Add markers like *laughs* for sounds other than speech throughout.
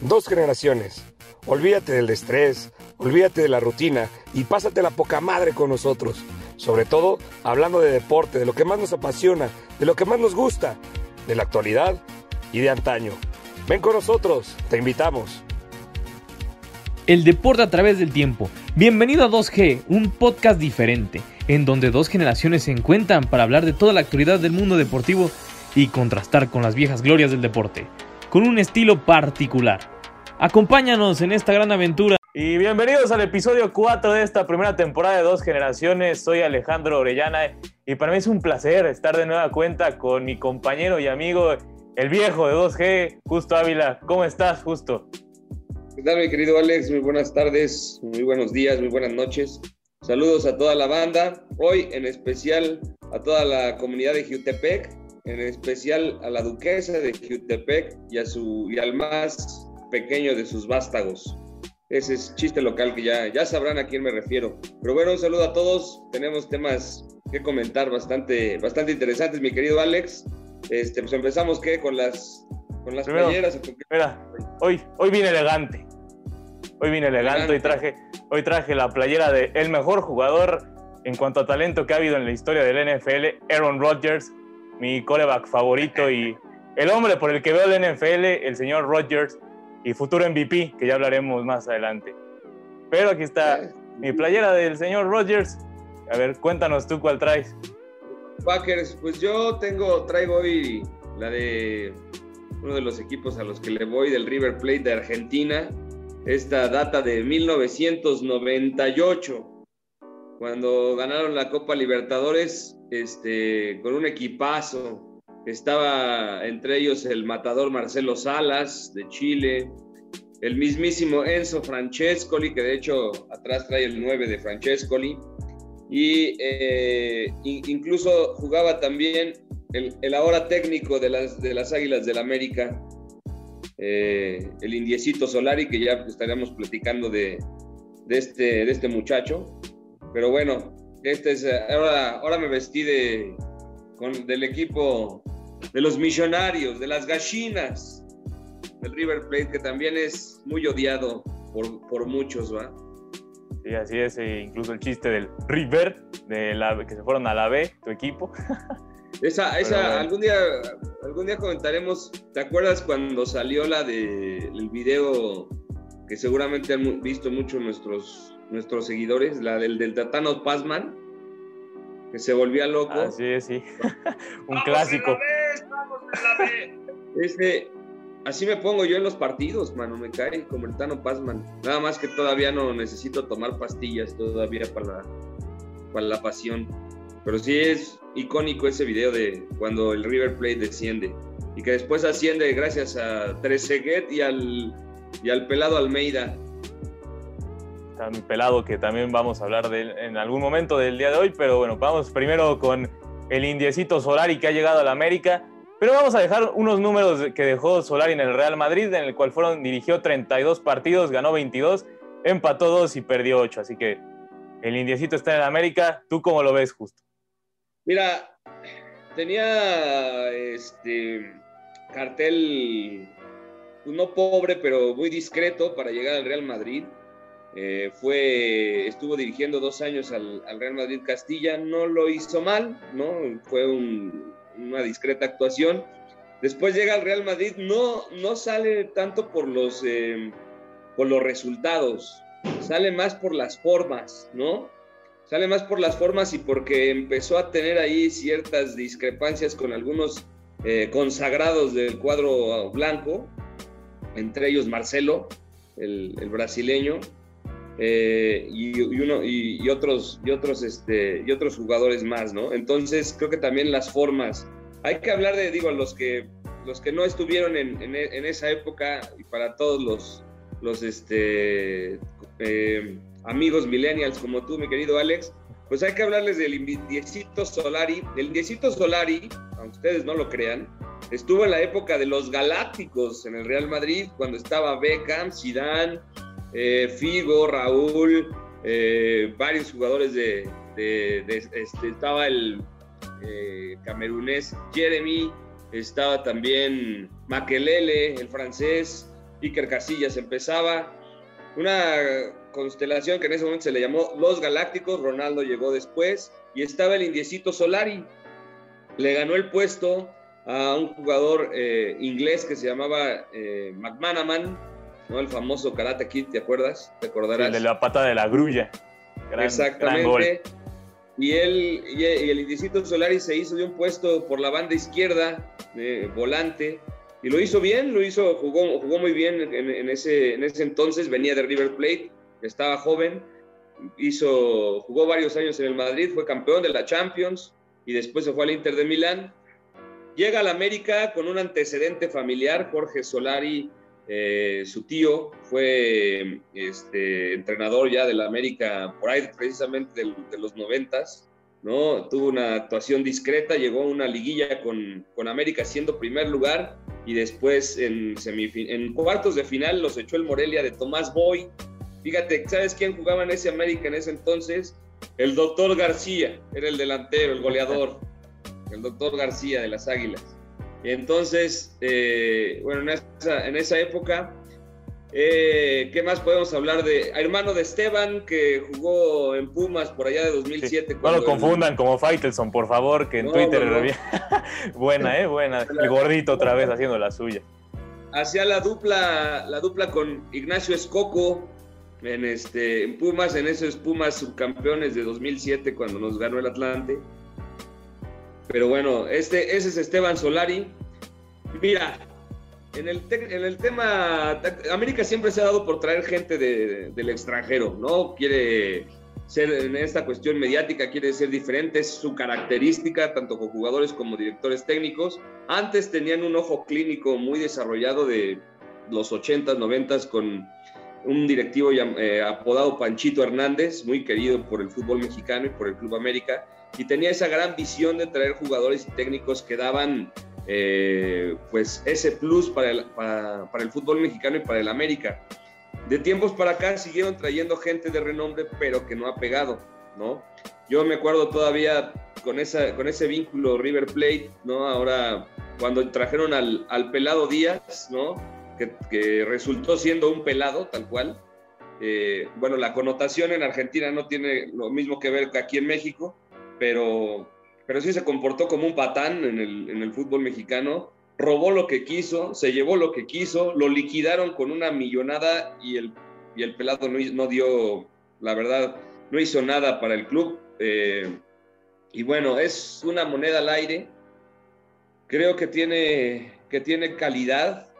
Dos generaciones. Olvídate del estrés, olvídate de la rutina y pásate la poca madre con nosotros. Sobre todo hablando de deporte, de lo que más nos apasiona, de lo que más nos gusta, de la actualidad y de antaño. Ven con nosotros, te invitamos. El deporte a través del tiempo. Bienvenido a 2G, un podcast diferente, en donde dos generaciones se encuentran para hablar de toda la actualidad del mundo deportivo y contrastar con las viejas glorias del deporte con un estilo particular. Acompáñanos en esta gran aventura. Y bienvenidos al episodio 4 de esta primera temporada de Dos Generaciones. Soy Alejandro Orellana y para mí es un placer estar de nueva cuenta con mi compañero y amigo, el viejo de 2G, Justo Ávila. ¿Cómo estás, Justo? ¿Qué tal, mi querido Alex? Muy buenas tardes, muy buenos días, muy buenas noches. Saludos a toda la banda. Hoy, en especial, a toda la comunidad de Jutepec en especial a la duquesa de Jutepec y, a su, y al más pequeño de sus vástagos. Ese es chiste local que ya, ya sabrán a quién me refiero. Pero bueno, un saludo a todos. Tenemos temas que comentar bastante, bastante interesantes, mi querido Alex. Este, pues empezamos ¿qué? con las, con las playeras. Mira, hoy, hoy vine elegante. Hoy vine elegante, y traje, hoy traje la playera de el mejor jugador en cuanto a talento que ha habido en la historia del NFL, Aaron Rodgers mi coreback favorito y el hombre por el que veo el NFL, el señor Rodgers y futuro MVP, que ya hablaremos más adelante. Pero aquí está mi playera del señor Rodgers. A ver, cuéntanos tú cuál traes. Packers, pues yo tengo, traigo hoy la de uno de los equipos a los que le voy del River Plate de Argentina. Esta data de 1998, cuando ganaron la Copa Libertadores este, con un equipazo. Estaba entre ellos el matador Marcelo Salas de Chile, el mismísimo Enzo Francescoli, que de hecho atrás trae el 9 de Francescoli, y eh, incluso jugaba también el, ahora técnico de las, de las Águilas del América, eh, el indiecito Solari, que ya estaríamos platicando de, de, este, de este muchacho. Pero bueno, este es, eh, ahora, ahora me vestí de, con, del equipo de los millonarios, de las gallinas del River Plate, que también es muy odiado por, por muchos, ¿va? Sí, así es, e incluso el chiste del River, de la, que se fueron a la B, tu equipo. *laughs* Esa, esa, algún día, algún día comentaremos, ¿te acuerdas cuando salió la de el video que seguramente han visto mucho nuestros nuestros seguidores, la del, del Tatano Pazman, que se volvía loco. Ah, sí, sí. *laughs* Un clásico. Este, así me pongo yo en los partidos, mano, me cae como el Tano Pazman. Nada más que todavía no necesito tomar pastillas todavía para la, para la pasión. Pero sí es icónico ese video de cuando el River Plate desciende. Y que después asciende gracias a Trezeguet y al, y al pelado Almeida mi pelado que también vamos a hablar de en algún momento del día de hoy, pero bueno, vamos primero con el indiecito Solari que ha llegado a la América, pero vamos a dejar unos números que dejó Solari en el Real Madrid, en el cual fueron, dirigió 32 partidos, ganó 22, empató 2 y perdió 8, así que el indiecito está en la América, ¿tú cómo lo ves justo? Mira, tenía este cartel no pobre, pero muy discreto para llegar al Real Madrid. Eh, fue, estuvo dirigiendo dos años al, Real Madrid Castilla, no lo hizo mal, ¿no? Fue una discreta actuación. Después llega al Real Madrid, no, no sale tanto por los, eh, por los resultados, sale más por las formas, ¿no? Sale más por las formas y porque empezó a tener ahí ciertas discrepancias con algunos eh, consagrados del cuadro blanco, entre ellos Marcelo, el, el brasileño, eh, y, uno, y, otros, y, otros, este, y otros jugadores más, ¿no? Entonces creo que también las formas, hay que hablar de, digo, los que, los que no estuvieron en, en, esa época y para todos los, los este, eh, amigos millennials como tú, mi querido Alex, pues hay que hablarles del Indiecito Solari. El Indiecito Solari, aunque ustedes no lo crean, estuvo en la época de los Galácticos en el Real Madrid, cuando estaba Beckham, Zidane, eh, Figo, Raúl, eh, varios jugadores de, este, estaba el eh, camerunés Jeremy, estaba también Maquelele, el francés, Iker Casillas empezaba. Una constelación que en ese momento se le llamó Los Galácticos, Ronaldo llegó después, y estaba el indiecito Solari. Le ganó el puesto a un jugador inglés que se llamaba eh, McManaman, ¿no? el famoso Karate Kid, ¿te acuerdas? ¿Te acordarás? El de la pata de la grulla. Exactamente. y, él, y el Indicito Solari se hizo de un puesto por la banda izquierda, de volante, y lo hizo bien, lo hizo, jugó, jugó muy bien en, ese, en ese entonces, venía de River Plate, estaba joven, hizo, jugó varios años en el Madrid, fue campeón de la Champions y después se fue al Inter de Milán. Llega al América con un antecedente familiar, Jorge Solari eh, su tío fue este, entrenador ya del América por ahí precisamente de, los noventas, ¿no? Tuvo una actuación discreta, llegó a una liguilla con, América siendo primer lugar y después en, en cuartos de final los echó el Morelia de Tomás Boy. Fíjate, ¿sabes quién jugaba en ese América en ese entonces? El doctor García, era el delantero, el goleador, el doctor García de las Águilas. Y entonces, eh, bueno, en esa, en esa época, eh, ¿qué más podemos hablar de? Hermano de Esteban, que jugó en Pumas por allá de 2007. No lo confundan como Faitelson, por favor, que en Twitter. *laughs* buena, ¿eh? Buena. *laughs* El gordito otra vez haciendo la suya. Hacía la dupla, la dupla con Ignacio Escoco en, este, en Pumas, en esos Pumas subcampeones de 2007 cuando nos ganó el Atlante. Pero bueno, este, ese es Esteban Solari. Mira, en el, tema, América siempre se ha dado por traer gente del extranjero, ¿no? Quiere ser en esta cuestión mediática, quiere ser diferente, es su característica, tanto con jugadores como directores técnicos. Antes tenían un ojo clínico muy desarrollado de los 80s, 90s con un directivo eh, apodado Panchito Hernández, muy querido por el fútbol mexicano y por el Club América y tenía esa gran visión de traer jugadores y técnicos que daban eh, pues ese plus para el, para, el fútbol mexicano y para el América. De tiempos para acá siguieron trayendo gente de renombre, pero que no ha pegado, ¿no? Yo me acuerdo todavía con, esa, con ese vínculo River Plate, ¿no? Ahora, cuando trajeron al, al pelado Díaz, ¿no? Que, resultó siendo un pelado, tal cual. Eh, bueno, la connotación en Argentina no tiene lo mismo que ver que aquí en México, pero, pero sí se comportó como un patán en el, en el fútbol mexicano, robó lo que quiso, se llevó lo que quiso, lo liquidaron con una millonada y el, y el pelado no, no dio, la verdad, no hizo nada para el club. Eh, y bueno, es una moneda al aire. Creo que tiene, que tiene calidad.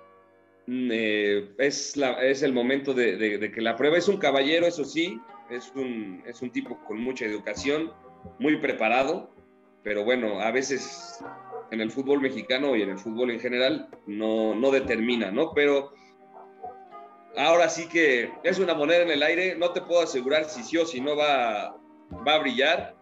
Mm, eh, es, la, es el momento de, de, que la prueba es un caballero, eso sí, es un, es un tipo con mucha educación muy preparado, pero bueno, a veces en el fútbol mexicano y en el fútbol en general no, no determina, ¿no? Pero ahora sí que es una moneda en el aire, no te puedo asegurar si sí o si no va, va a brillar,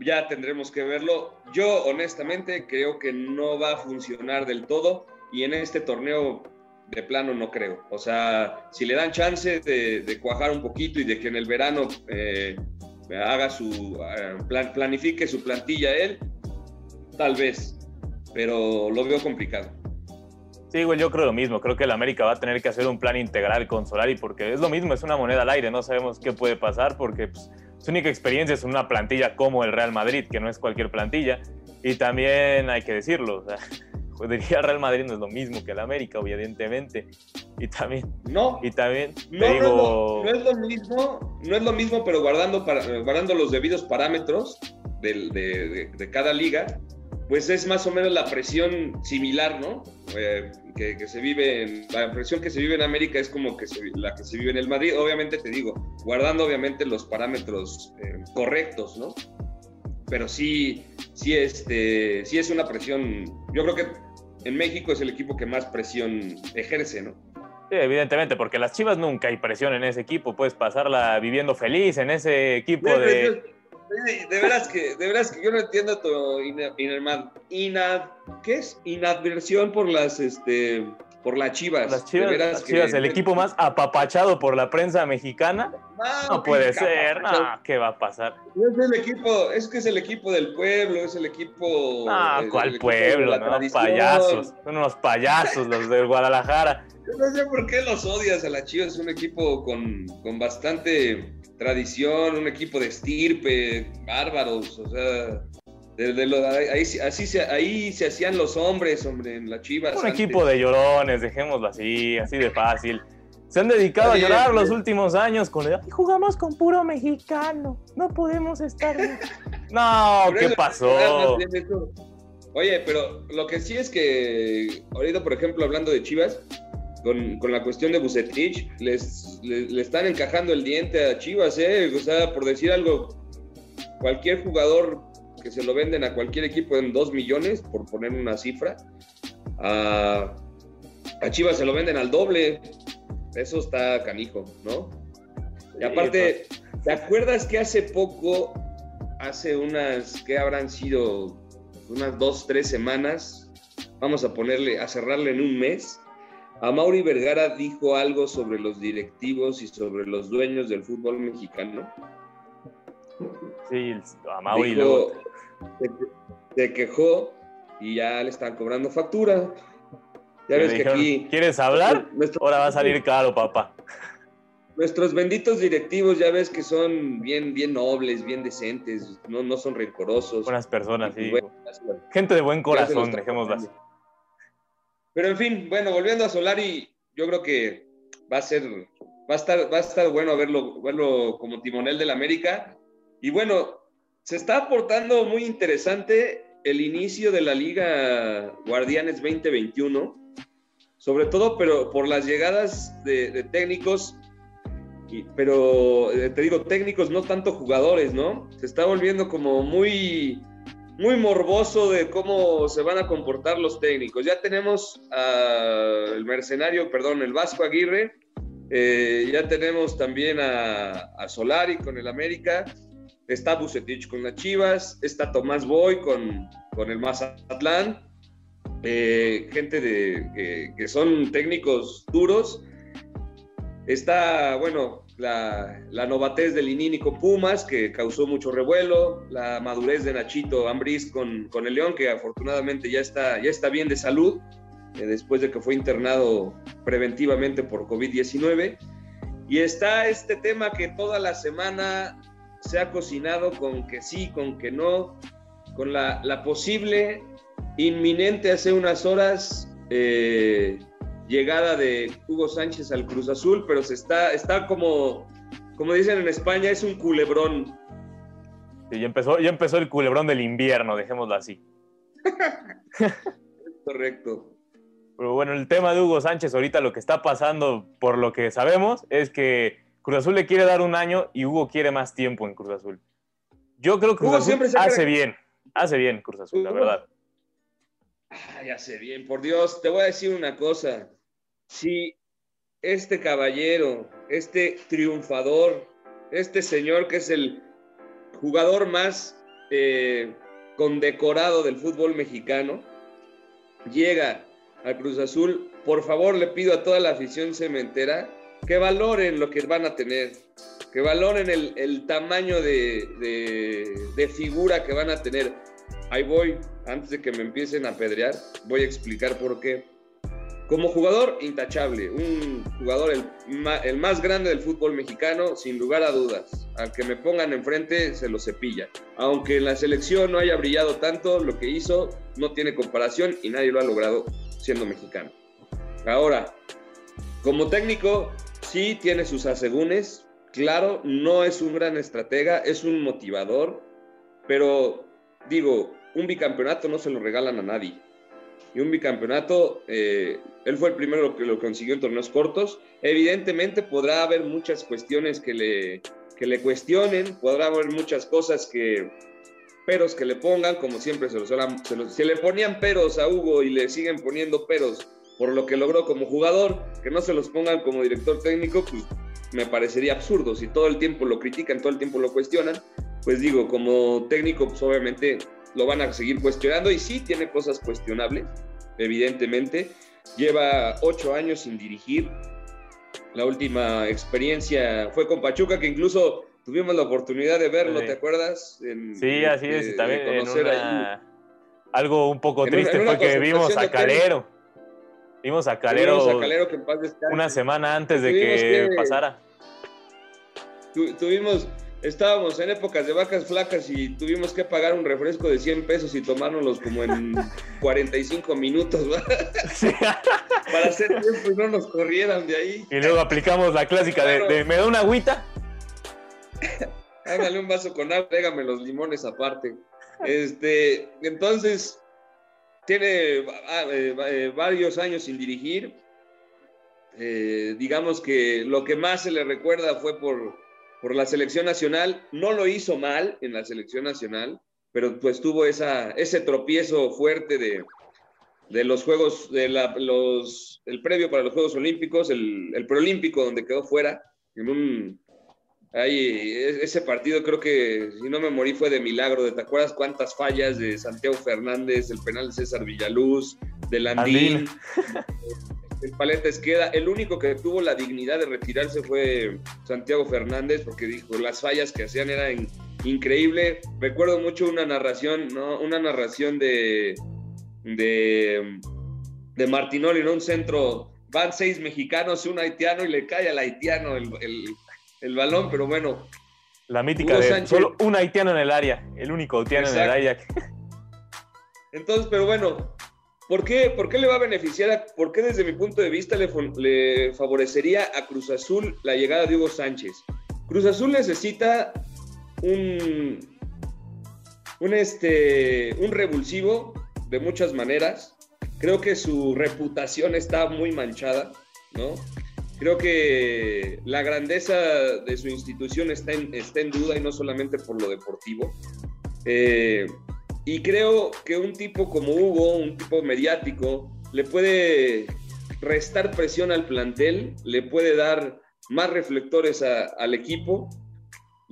ya tendremos que verlo. Yo honestamente creo que no va a funcionar del todo y en este torneo de plano no creo. O sea, si le dan chance de, cuajar un poquito y de que en el verano eh, haga su, plan, planifique su plantilla él, tal vez, pero lo veo complicado. Sí, güey, yo creo lo mismo. Creo que el América va a tener que hacer un plan integral con Solari porque es lo mismo, es una moneda al aire. No sabemos qué puede pasar porque pues, su única experiencia es una plantilla como el Real Madrid, que no es cualquier plantilla. Y también hay que decirlo, diría Real Madrid no es lo mismo que el América, evidentemente. Y también. No. Y también. No, digo... no, es lo mismo, no es lo mismo, pero guardando, para, guardando los debidos parámetros de, de, de, cada liga, pues es más o menos la presión similar, ¿no? Eh, que, que, se vive en, la presión que se vive en América es como que se, la que se vive en el Madrid, obviamente te digo, guardando obviamente los parámetros eh, correctos, ¿no? Pero sí, sí, este, sí es una presión, yo creo que en México es el equipo que más presión ejerce, ¿no? Sí, evidentemente, porque las Chivas nunca hay presión en ese equipo, puedes pasarla viviendo feliz en ese equipo de... De, veras que, de veras que yo no entiendo tu ina, ina, ¿qué es? inadversión por las, este, por las Chivas. Las Chivas, de veras las que- Chivas, el equipo más apapachado por la prensa mexicana. No puede ser, no, ¿qué va a pasar? Es el equipo, es que es el equipo del pueblo, es el equipo. No, el- el ¿cuál equipo pueblo? No, payasos. Son unos payasos los del Guadalajara. *laughs* Yo no sé por qué los odias a las Chivas, es un equipo con, con bastante tradición, un equipo de estirpe, bárbaros, o sea, de, de lo- ahí, se- así se, ahí se hacían los hombres, hombre, en las Chivas. Un antes. equipo de llorones, dejémoslo así, así de fácil. Se han dedicado a llorar los últimos años con el... "Ay, Jugamos con puro mexicano, no podemos estar... bien". *laughs* No, ¿qué pasó? Oye, pero lo que sí es que ahorita, por ejemplo, hablando de Chivas, con, con la cuestión de Bucetich, les, le, le están encajando el diente a Chivas, ¿eh? O sea, por decir algo, cualquier jugador que se lo venden a cualquier equipo en 2 millones, por poner una cifra, a, a Chivas se lo venden al doble. Eso está canijo, ¿no? Y aparte, ¿te acuerdas que hace poco, hace unas, que habrán sido unas dos, tres semanas, vamos a ponerle, a cerrarle en un mes, a Mauri Vergara dijo algo sobre los directivos y sobre los dueños del fútbol mexicano. Sí, a Mauri Dijo- luego- se, se quejó y ya le están cobrando factura. Ya ves que aquí... ¿Quieres hablar? nuestro- Ahora va a salir caro, papá. Nuestros benditos directivos ya ves que son bien, bien nobles, bien decentes, no, no son rencorosos. Buenas personas, sí. Gente de buen corazón, cobrando. Pero en fin, bueno, volviendo a Solari, yo creo que va a ser, va a estar, va a estar bueno verlo, verlo como timonel del América. Y bueno, se está aportando muy interesante el inicio de la Liga Guardianes 2021, sobre todo pero por las llegadas de, técnicos, y- pero eh, te digo técnicos, no tanto jugadores, ¿no? Se está volviendo como muy, muy morboso de cómo se van a comportar los técnicos. Ya tenemos al mercenario, perdón, el Vasco Aguirre, eh, ya tenemos también a, a Solari con el América, está Bucetich con las Chivas, está Tomás Boy con, con el Mazatlán, eh, gente de, que, son técnicos duros. Está, bueno, la, la novatez de Linini con Pumas, que causó mucho revuelo, la madurez de Nachito Ambriz con, con el León, que afortunadamente ya está, ya está bien de salud, eh, después de que fue internado preventivamente por COVID-19. Y está este tema que toda la semana se ha cocinado con que sí, con que no, con la, la posible, inminente hace unas horas, eh, llegada de Hugo Sánchez al Cruz Azul, pero se está, está como, como dicen en España, es un culebrón. Sí, ya, empezó, ya empezó el culebrón del invierno, dejémoslo así. *laughs* Correcto. Pero bueno, el tema de Hugo Sánchez ahorita lo que está pasando, por lo que sabemos, es que Cruz Azul le quiere dar un año y Hugo quiere más tiempo en Cruz Azul. Yo creo que Cruz Hugo Azul siempre se hace cree- bien, hace bien Cruz Azul, la verdad. Ya sé bien, por Dios, te voy a decir una cosa. Si este caballero, este triunfador, este señor que es el jugador más eh, condecorado del fútbol mexicano, llega al Cruz Azul, por favor le pido a toda la afición cementera que valoren lo que van a tener, que valoren el, el tamaño de, de- de figura que van a tener. Ahí voy, antes de que me empiecen a apedrear, voy a explicar por qué. Como jugador, intachable, un jugador el, el más grande del fútbol mexicano, sin lugar a dudas. Al que me pongan enfrente, se lo cepilla. Aunque en la selección no haya brillado tanto, lo que hizo no tiene comparación y nadie lo ha logrado siendo mexicano. Ahora, como técnico, sí tiene sus asegúnes. Claro, no es un gran estratega, es un motivador, pero digo, un bicampeonato no se lo regalan a nadie. Y un bicampeonato, eh, él fue el primero que lo consiguió en torneos cortos. Evidentemente podrá haber muchas cuestiones que le, que le cuestionen, podrá haber muchas cosas que, peros que le pongan, como siempre se, los, se, los- se le ponían peros a Hugo y le siguen poniendo peros por lo que logró como jugador, que no se los pongan como director técnico, pues me parecería absurdo. Si todo el tiempo lo critican, todo el tiempo lo cuestionan, pues digo, como técnico, pues obviamente lo van a seguir cuestionando y sí tiene cosas cuestionables, evidentemente, lleva ocho años sin dirigir. La última experiencia fue con Pachuca, que incluso tuvimos la oportunidad de verlo, ¿te acuerdas? sí, así es, también en algo un poco triste fue que vimos a Calero. Vimos a Calero, una semana antes de que, pasara. tuvimos, estábamos en épocas de vacas flacas y tuvimos que pagar un refresco de 100 pesos y tomárnoslos como en *laughs* 45 minutos *laughs* para hacer tiempo y no nos corrieran de ahí. Y luego aplicamos la clásica de, ¿me da una agüita? *laughs* Hágale un vaso con agua, pégame los limones aparte. Este, entonces, tiene ah, eh, eh, varios años sin dirigir. Eh, digamos que lo que más se le recuerda fue por, por la selección nacional. No lo hizo mal en la selección nacional, pero pues tuvo esa, ese tropiezo fuerte de, de los Juegos, de los, el previo para los Juegos Olímpicos, el, el preolímpico donde quedó fuera, en un Ahí, ese partido creo que, si no me morí, fue de milagro. ¿Te acuerdas cuántas fallas de Santiago Fernández, el penal de César Villaluz, de Landín, *laughs* el Paleta Esqueda? El único que tuvo la dignidad de retirarse fue Santiago Fernández, porque dijo, las fallas que hacían eran increíble. Recuerdo mucho una narración, ¿no? Una narración de, de, de Martinoli, en un centro van seis mexicanos, un haitiano y le cae al haitiano el, el balón, pero bueno. La mítica de solo un haitiano en el área, el único haitiano en el área. Entonces, pero bueno, ¿por qué, ¿por qué le va a beneficiar? ¿Por qué desde mi punto de vista le, le favorecería a Cruz Azul la llegada de Hugo Sánchez? Cruz Azul necesita un, un, este, un revulsivo de muchas maneras. Creo que su reputación está muy manchada, ¿no? Creo que la grandeza de su institución está en, está en duda y no solamente por lo deportivo. Eh, y creo que un tipo como Hugo, un tipo mediático, le puede restar presión al plantel, le puede dar más reflectores al equipo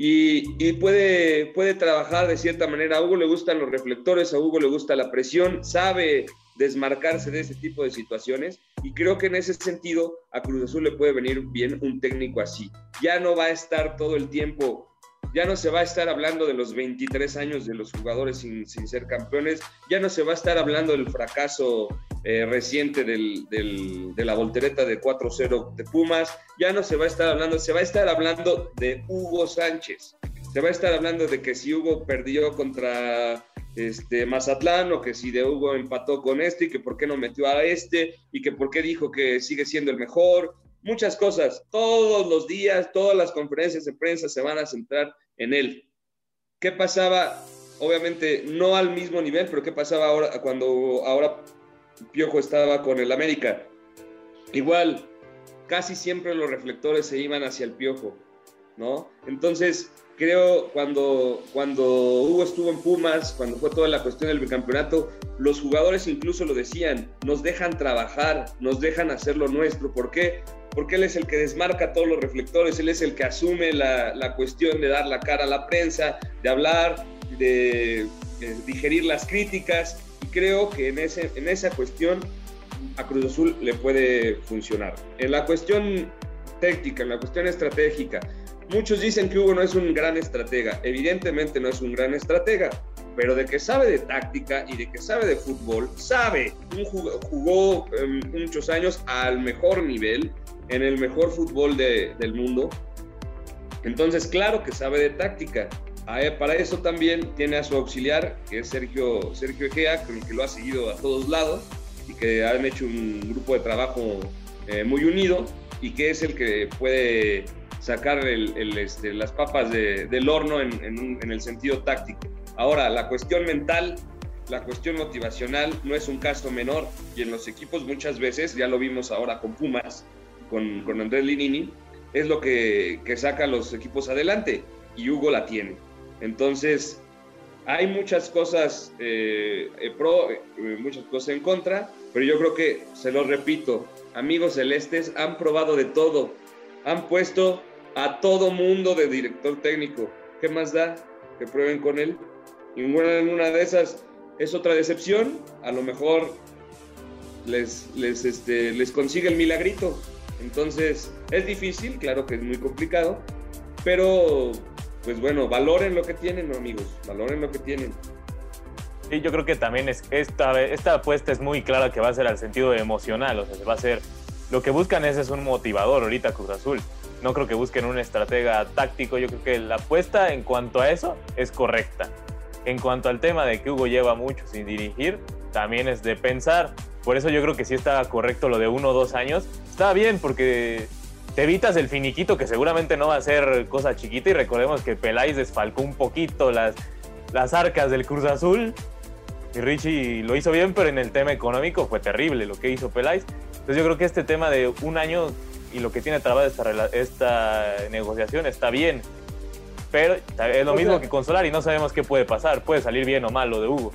y, puede, puede trabajar de cierta manera. A Hugo le gustan los reflectores, a Hugo le gusta la presión, sabe desmarcarse de ese tipo de situaciones y creo que en ese sentido a Cruz Azul le puede venir bien un técnico así. Ya no va a estar todo el tiempo, ya no se va a estar hablando de los 23 años de los jugadores sin, ser campeones, ya no se va a estar hablando del fracaso eh, reciente de la voltereta de 4-0 de Pumas, ya no se va a estar hablando, se va a estar hablando de Hugo Sánchez. Se va a estar hablando de que si Hugo perdió contra este, Mazatlán o que si de Hugo empató con este y que por qué no metió a este y que por qué dijo que sigue siendo el mejor. Muchas cosas. Todos los días, todas las conferencias de prensa se van a centrar en él. ¿Qué pasaba? Obviamente no al mismo nivel, pero ¿qué pasaba ahora cuando ahora Piojo estaba con el América? Igual, casi siempre los reflectores se iban hacia el Piojo, ¿no? Entonces, creo cuando, cuando Hugo estuvo en Pumas, cuando fue toda la cuestión del bicampeonato, los jugadores incluso lo decían, nos dejan trabajar, nos dejan hacer lo nuestro. ¿Por qué? Porque él es el que desmarca todos los reflectores, él es el que asume la, la cuestión de dar la cara a la prensa, de hablar, de, de, digerir las críticas. Y creo que en, ese, en esa cuestión a Cruz Azul le puede funcionar. En la cuestión técnica, en la cuestión estratégica, Muchos dicen que Hugo no es un gran estratega. Evidentemente no es un gran estratega, pero de que sabe de táctica y de que sabe de fútbol, sabe. Jugó, em, muchos años al mejor nivel, en el mejor fútbol del mundo. Entonces, claro que sabe de táctica. Para eso también tiene a su auxiliar, que es Sergio, Sergio Egea, con el que lo ha seguido a todos lados y que han hecho un grupo de trabajo eh, muy unido y que es el que puede sacar el, este, las papas del horno en, el sentido táctico. Ahora, la cuestión mental, la cuestión motivacional no es un caso menor y en los equipos muchas veces, ya lo vimos ahora con Pumas, con, con Andrés Linini, es lo que, saca a los equipos adelante y Hugo la tiene. Entonces, hay muchas cosas eh, eh, pro, eh, muchas cosas en contra, pero yo creo que, se lo repito, amigos celestes han probado de todo, han puesto a todo mundo de director técnico. ¿Qué más da que prueben con él? Ninguna de esas es otra decepción. A lo mejor les, este, les consigue el milagrito. Entonces, es difícil, claro que es muy complicado, pero pues bueno, valoren lo que tienen, amigos, valoren lo que tienen. Sí, yo creo que también es, esta, esta apuesta es muy clara que va a ser al sentido emocional, o sea, se va a ser, lo que buscan es, es un motivador ahorita Cruz Azul. No creo que busquen un estratega táctico, yo creo que la apuesta en cuanto a eso es correcta. En cuanto al tema de que Hugo lleva mucho sin dirigir, también es de pensar. Por eso yo creo que sí está correcto lo de uno o dos años. Está bien porque te evitas el finiquito que seguramente no va a ser cosa chiquita y recordemos que Peláez desfalcó un poquito las, las arcas del Cruz Azul y Richie lo hizo bien, pero en el tema económico fue terrible lo que hizo Peláez. Entonces yo creo que este tema de un año y lo que tiene trabada esta, esta negociación está bien. Pero es lo mismo que consolar y no sabemos qué puede pasar. Puede salir bien o mal lo de Hugo.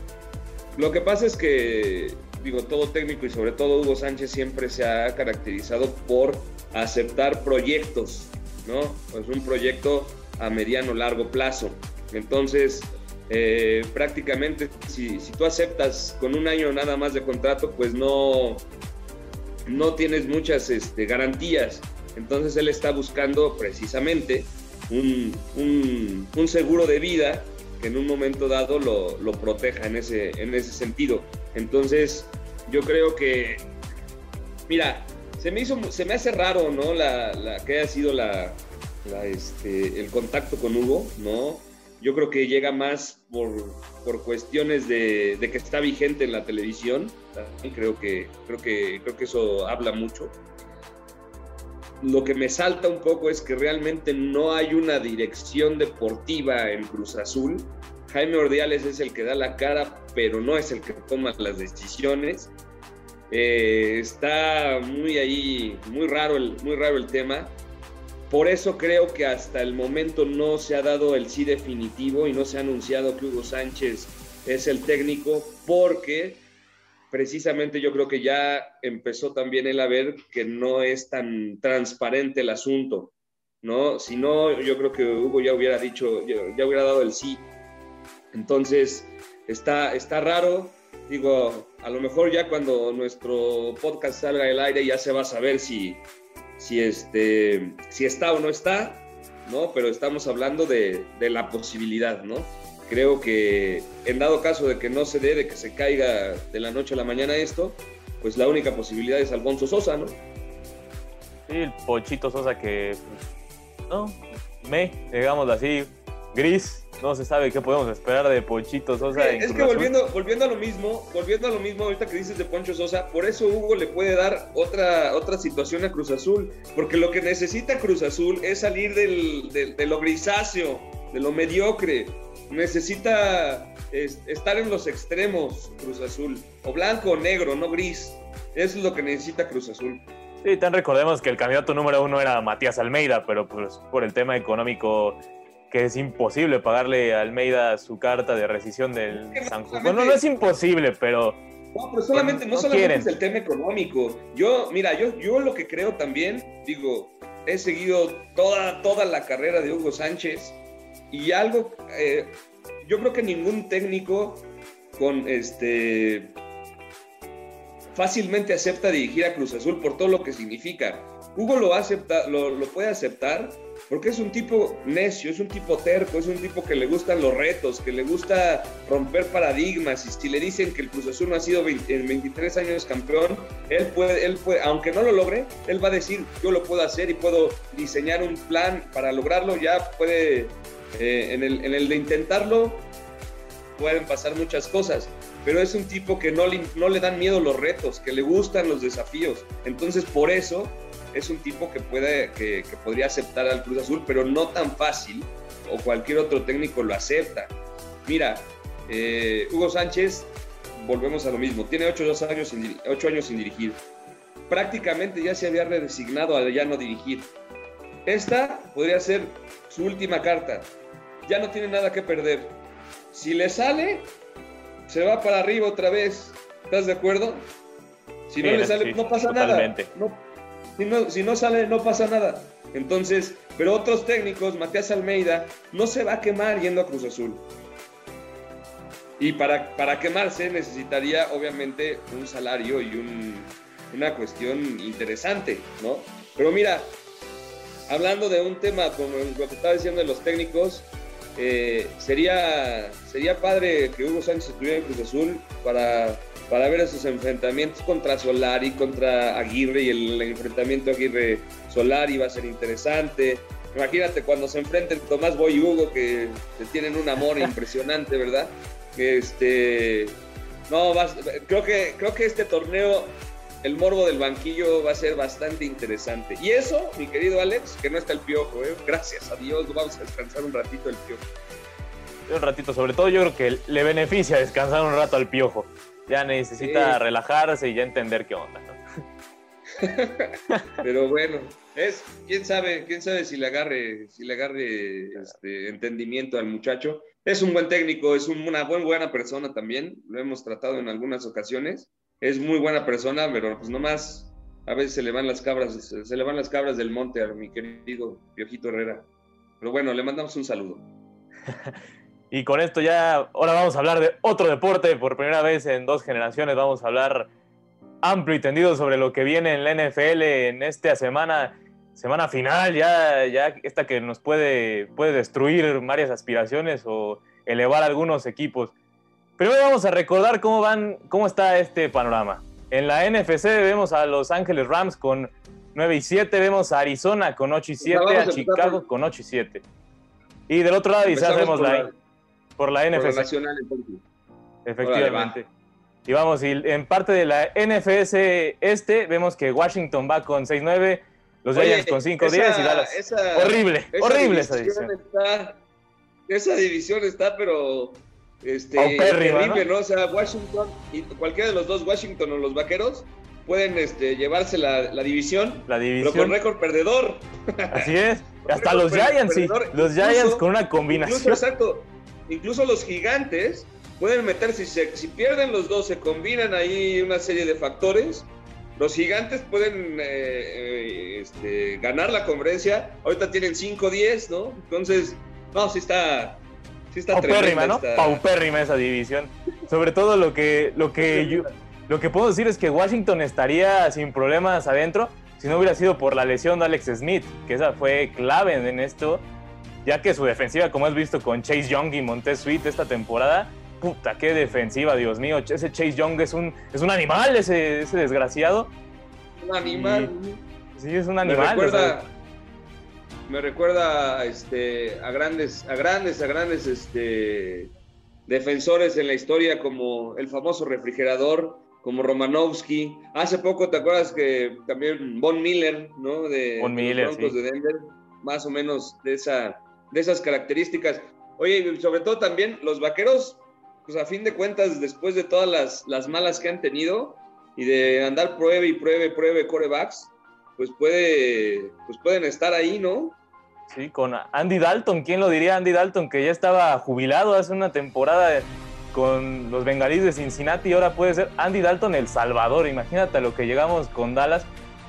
Lo que pasa es que, digo, todo técnico y sobre todo Hugo Sánchez siempre se ha caracterizado por aceptar proyectos, ¿no? Es un proyecto a mediano largo plazo. Entonces, eh, prácticamente si, si, tú aceptas con un año nada más de contrato, pues no, no tienes muchas este, garantías. Entonces él está buscando precisamente un, un, seguro de vida que en un momento dado lo, lo, proteja en ese, en ese sentido. Entonces yo creo que, mira, se me, hizo, se me hace raro, ¿no? La, que haya sido la, este, el contacto con Hugo, ¿no? Yo creo que llega más por, por cuestiones de, de, que está vigente en la televisión. Creo que, creo, que, creo que eso habla mucho. Lo que me salta un poco es que realmente no hay una dirección deportiva en Cruz Azul. Jaime Ordiales es el que da la cara, pero no es el que toma las decisiones. Eh, está muy ahí, muy raro el, muy raro el tema. Por eso creo que hasta el momento no se ha dado el sí definitivo y no se ha anunciado que Hugo Sánchez es el técnico porque precisamente yo creo que ya empezó también él a ver que no es tan transparente el asunto, ¿no? Si no, yo creo que Hugo ya hubiera dicho, ya, hubiera dado el sí. Entonces, está, está raro, digo, a lo mejor ya cuando nuestro podcast salga del aire ya se va a saber si, si, este, si está o no está, ¿no? Pero estamos hablando de, de, la posibilidad, ¿no? Creo que en dado caso de que no se dé, de que se caiga de la noche a la mañana esto, pues la única posibilidad es Alfonso Sosa, ¿no? Sí, el Pochito Sosa que, no, me, digamos así, gris, no se sabe qué podemos esperar de Ponchito Sosa. es que volviendo, volviendo a lo mismo, volviendo a lo mismo ahorita que dices de Poncho Sosa, por eso Hugo le puede dar otra, otra situación a Cruz Azul, porque lo que necesita Cruz Azul es salir del, de lo grisáceo, de lo mediocre. Necesita estar en los extremos Cruz Azul, o blanco o negro, no gris. Eso es lo que necesita Cruz Azul. Sí, tan recordemos que el candidato número uno era Matías Almeida, pero pues por el tema económico que es imposible pagarle a Almeida su carta de rescisión del San Juan. Bueno, no es imposible, pero. No, pero solamente, no, solamente es el tema económico. Yo, mira, yo, yo lo que creo también, digo, he seguido toda, toda la carrera de Hugo Sánchez y algo, eh, yo creo que ningún técnico con este fácilmente acepta dirigir a Cruz Azul por todo lo que significa. Hugo lo, acepta, lo, lo puede aceptar porque es un tipo necio, es un tipo terco, es un tipo que le gustan los retos, que le gusta romper paradigmas. Y si le dicen que el Cruz Azul no ha sido en 23 años campeón, él puede, él puede, aunque no lo logre, él va a decir, yo lo puedo hacer y puedo diseñar un plan para lograrlo. Ya puede, eh, en, el, en el de intentarlo, pueden pasar muchas cosas pero es un tipo que no le, no le dan miedo los retos, que le gustan los desafíos. Entonces, por eso es un tipo que, puede, que, podría aceptar al Cruz Azul, pero no tan fácil, o cualquier otro técnico lo acepta. Mira, eh, Hugo Sánchez, volvemos a lo mismo, tiene ocho, años sin, ocho años sin dirigir. Prácticamente ya se había redesignado a ya no dirigir. Esta podría ser su última carta. Ya no tiene nada que perder. Si le sale, se va para arriba otra vez. ¿Estás de acuerdo? Si no le sale, no pasa nada. No, si no, sale, no pasa nada. Entonces, pero otros técnicos, Matías Almeida, no se va a quemar yendo a Cruz Azul. Y para, para quemarse necesitaría obviamente un salario y una cuestión interesante, ¿no? Pero mira, hablando de un tema como lo que estaba diciendo de los técnicos, eh, sería, sería padre que Hugo Sánchez estuviera en Cruz Azul para, para ver esos enfrentamientos contra Solari, contra Aguirre y el, enfrentamiento Aguirre-Solari va a ser interesante. Imagínate cuando se enfrenten Tomás Boy y Hugo que, tienen un amor *laughs* impresionante, ¿verdad? Este, no, creo, que, creo que este torneo el morbo del banquillo va a ser bastante interesante. Y eso, mi querido Alex, que no está el piojo, ¿eh? gracias a Dios, vamos a descansar un ratito el piojo. Un ratito, sobre todo yo creo que le beneficia descansar un rato al piojo. Ya necesita relajarse y ya entender qué onda. *laughs* Pero bueno, es, quién sabe, quién sabe si le agarre, si le agarre este, entendimiento al muchacho. Es un buen técnico, es una buena, buena persona también, lo hemos tratado en algunas ocasiones es muy buena persona, pero pues nomás a veces se le van las cabras, se le van las cabras del monte a mi querido Piojito Herrera. Pero bueno, le mandamos un saludo. *laughs* y con esto ya, ahora vamos a hablar de otro deporte. Por primera vez en dos generaciones vamos a hablar amplio y tendido sobre lo que viene en la NFL en esta semana, semana final, ya, ya esta que nos puede, puede destruir varias aspiraciones o elevar algunos equipos. Primero vamos a recordar cómo van, cómo está este panorama. En la NFC vemos a Los Ángeles Rams con 9 y 7, vemos a Arizona con 8 y 7, a Chicago con 8 y 7. Y del otro lado quizás vemos la, por la NFC. nacional, Efectivamente. y vamos, y en parte de la NFS este vemos que Washington va con 6-9, los Giants con 5-10 y Dallas. horrible, horrible esa división. Está, esa división está, pero este, terrible, ¿no? O sea, Washington, y cualquiera de los dos, Washington o los Vaqueros, pueden este, llevarse la, división, la división, pero con récord perdedor. Así es. *laughs* Hasta los Giants, sí. Los Giants con una combinación. Incluso, exacto. Incluso los gigantes pueden meterse, si, si pierden los dos, se combinan ahí una serie de factores. Los gigantes pueden eh, eh, este, ganar la conferencia. Ahorita tienen 5-10, ¿no? Entonces, no, sí está, paupérrima, ¿no? Paupérrima esa división. Sobre todo lo que, lo que yo, lo que puedo decir es que Washington estaría sin problemas adentro si no hubiera sido por la lesión de Alex Smith, que esa fue clave en esto, ya que su defensiva, como has visto con Chase Young y Montez Sweet esta temporada, puta, qué defensiva, Dios mío, ese Chase Young es un, es un animal, ese, ese desgraciado. Un animal. sí, es un animal me recuerda este, a grandes, a grandes, a grandes este, defensores en la historia como el famoso refrigerador, como Romanowski. Hace poco, ¿te acuerdas que también Von Miller, ¿no? De, Von Miller, de Denver, más o menos de, esa, de esas características. Oye, sobre todo también los vaqueros, pues a fin de cuentas, después de todas las, las malas que han tenido y de andar pruebe y pruebe, pruebe corebacks, pues puede, pues pueden estar ahí, ¿no? Sí, con Andy Dalton, ¿quién lo diría Andy Dalton? Que ya estaba jubilado hace una temporada con los bengalíes de Cincinnati y ahora puede ser Andy Dalton el salvador. Imagínate lo que llegamos con Dallas.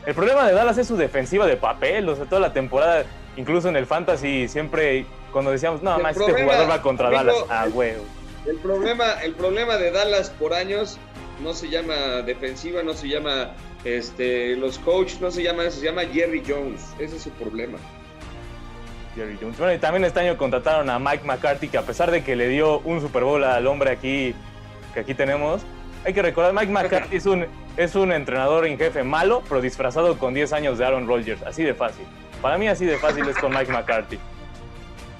El problema de Dallas es su defensiva de papel, o sea, toda la temporada, incluso en el fantasy, siempre cuando decíamos, no, más este jugador va contra Dallas. Ah, huevo. El problema, el problema de Dallas por años no se llama defensiva, no se llama este, los coaches, no se llama eso, se llama Jerry Jones. Ese es su problema. Bueno, y también este año contrataron a Mike McCarthy, que a pesar de que le dio un Super Bowl al hombre aquí, que aquí tenemos, hay que recordar, Mike McCarthy es un, es un entrenador en jefe malo, pero disfrazado con 10 años de Aaron Rodgers. Así de fácil. Para mí así de fácil es con Mike McCarthy.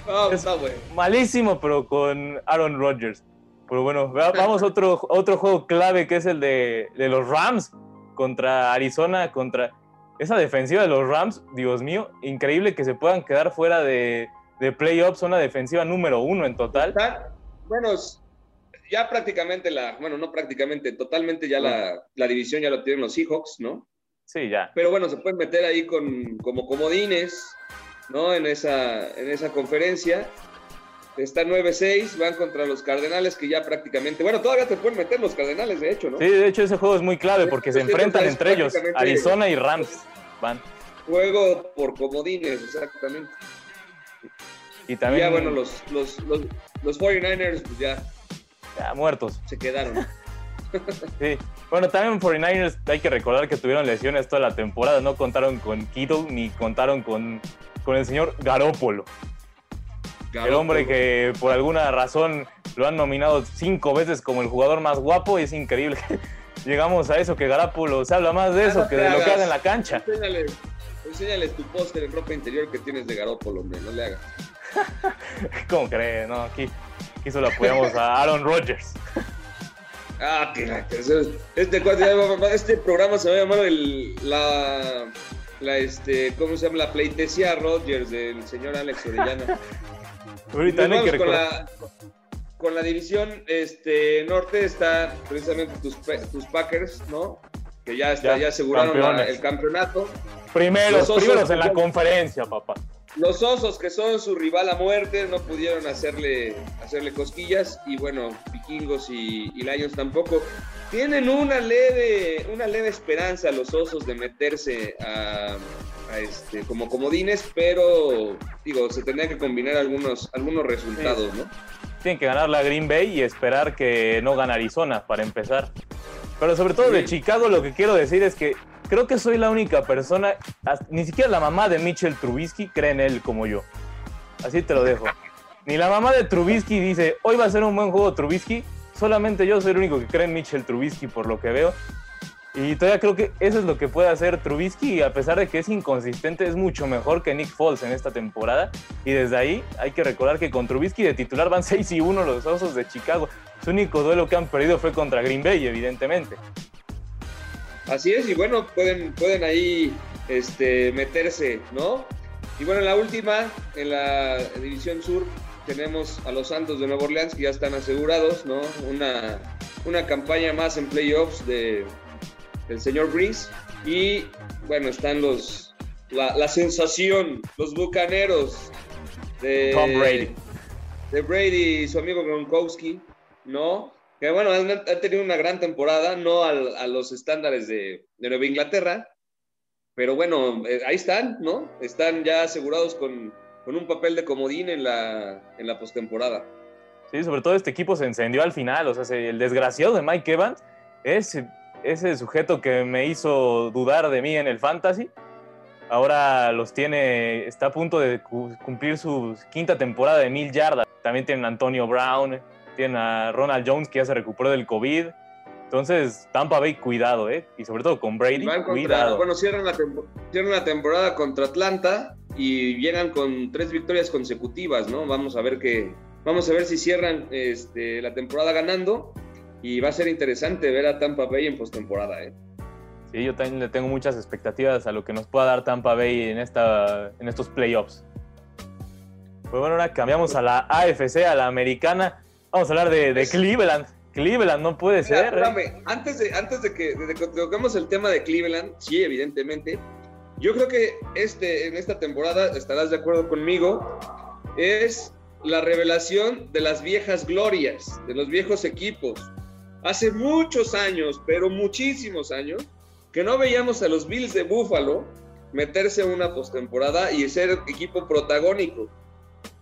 Oh, es malísimo, pero con Aaron Rodgers. Pero bueno, *laughs* vamos a otro, otro juego clave que es el de, de los Rams contra Arizona, contra esa defensiva de los Rams, Dios mío, increíble que se puedan quedar fuera de, de playoffs, una defensiva número uno en total. Bueno, ya prácticamente la, bueno, no prácticamente, totalmente ya la, la, división ya lo tienen los Seahawks, ¿no? Sí, ya. Pero bueno, se pueden meter ahí con, como comodines, ¿no? En esa, en esa conferencia. Está 9-6, van contra los Cardenales que ya prácticamente, bueno, todavía te pueden meter los Cardenales, de hecho, ¿no? Sí, de hecho ese juego es muy clave porque se enfrentan entre ellos, Arizona y Rams van. Juego por comodines, exactamente. Y también... ya, bueno, los, los, los, 49ers, pues ya, ya muertos. Se quedaron. *laughs* Sí. Bueno, también 49ers hay que recordar que tuvieron lesiones toda la temporada. No contaron con Kittle ni contaron con, con el señor Garópolo. El hombre que por alguna razón lo han nominado cinco veces como el jugador más guapo y es increíble que *laughs* llegamos a eso, que Garópolo se habla más de eso que de lo que hace en la cancha. Enséñales, tu póster en ropa interior que tienes de Garópolo, hombre, no le hagas. *laughs* ¿Cómo crees? No, aquí, aquí solo apoyamos a Aaron Rodgers. Ah, que este, este programa se va a llamar el, la, la, este, ¿cómo se llama? La pleitesía Rodgers del señor Alex Orellana. *laughs* Ahorita con la, con la división este, norte está precisamente tus, tus Packers, ¿no? Que ya, está, ya, aseguraron el campeonato. Primeros, primeros en la conferencia, papá. Los osos, que son su rival a muerte, no pudieron hacerle, hacerle cosquillas. Y bueno, vikingos y, Lions tampoco. Tienen una leve, una leve esperanza los osos de meterse a, este, como comodines, pero digo, se tendría que combinar algunos, algunos resultados, ¿no? Tienen que ganar la Green Bay y esperar que no gane Arizona para empezar. Pero sobre todo de Chicago lo que quiero decir es que creo que soy la única persona, ni siquiera la mamá de Mitchell Trubisky cree en él como yo. Así te lo dejo. Ni la mamá de Trubisky dice, hoy va a ser un buen juego Trubisky. Solamente yo soy el único que cree en Mitchell Trubisky por lo que veo. Y todavía creo que eso es lo que puede hacer Trubisky y a pesar de que es inconsistente, es mucho mejor que Nick Foles en esta temporada. Y desde ahí hay que recordar que con Trubisky de titular van *laughs* 6 y 1 los Osos de Chicago. Su único duelo que han perdido fue contra Green Bay, evidentemente. Así es, y bueno, pueden, pueden ahí este, meterse, ¿no? Y bueno, en la última, en la División Sur, tenemos a los Santos de Nueva Orleans que ya están asegurados, ¿no? Una, una campaña más en playoffs de, del señor Breeze. Y bueno, están los la, la sensación, los bucaneros de Tom Brady. De Brady y su amigo Gronkowski, ¿no? Que bueno, han, tenido una gran temporada, no a los estándares de, Nueva Inglaterra, pero bueno, eh, ahí están, ¿no? Están ya asegurados con, un papel de comodín en la, en la postemporada. Sí, sobre todo este equipo se encendió al final, o sea, el desgraciado de Mike Evans es ese sujeto que me hizo dudar de mí en el fantasy. Ahora los tiene, está a punto de cumplir su quinta temporada de mil yardas. También tienen Antonio Brown, tienen a Ronald Jones que ya se recuperó del COVID. Entonces, Tampa Bay, cuidado, ¿eh? Y sobre todo con Brady, cuidado. Bueno, cierran la, cierran la temporada contra Atlanta y llegan con tres victorias consecutivas, ¿no? Vamos a ver que, vamos a ver si cierran este, la temporada ganando y va a ser interesante ver a Tampa Bay en postemporada, ¿eh? Sí, yo también le tengo muchas expectativas a lo que nos pueda dar Tampa Bay en, esta, en estos playoffs. Pues bueno, ahora cambiamos a la AFC, a la americana. Vamos a hablar de, Cleveland. Cleveland no puede ser. ¿eh? Antes, de, antes de que, de toquemos el tema de Cleveland, sí, evidentemente. Yo creo que este, en esta temporada, estarás de acuerdo conmigo, es la revelación de las viejas glorias, de los viejos equipos. Hace muchos años, pero muchísimos años, que no veíamos a los Bills de Buffalo meterse a una postemporada y ser equipo protagónico.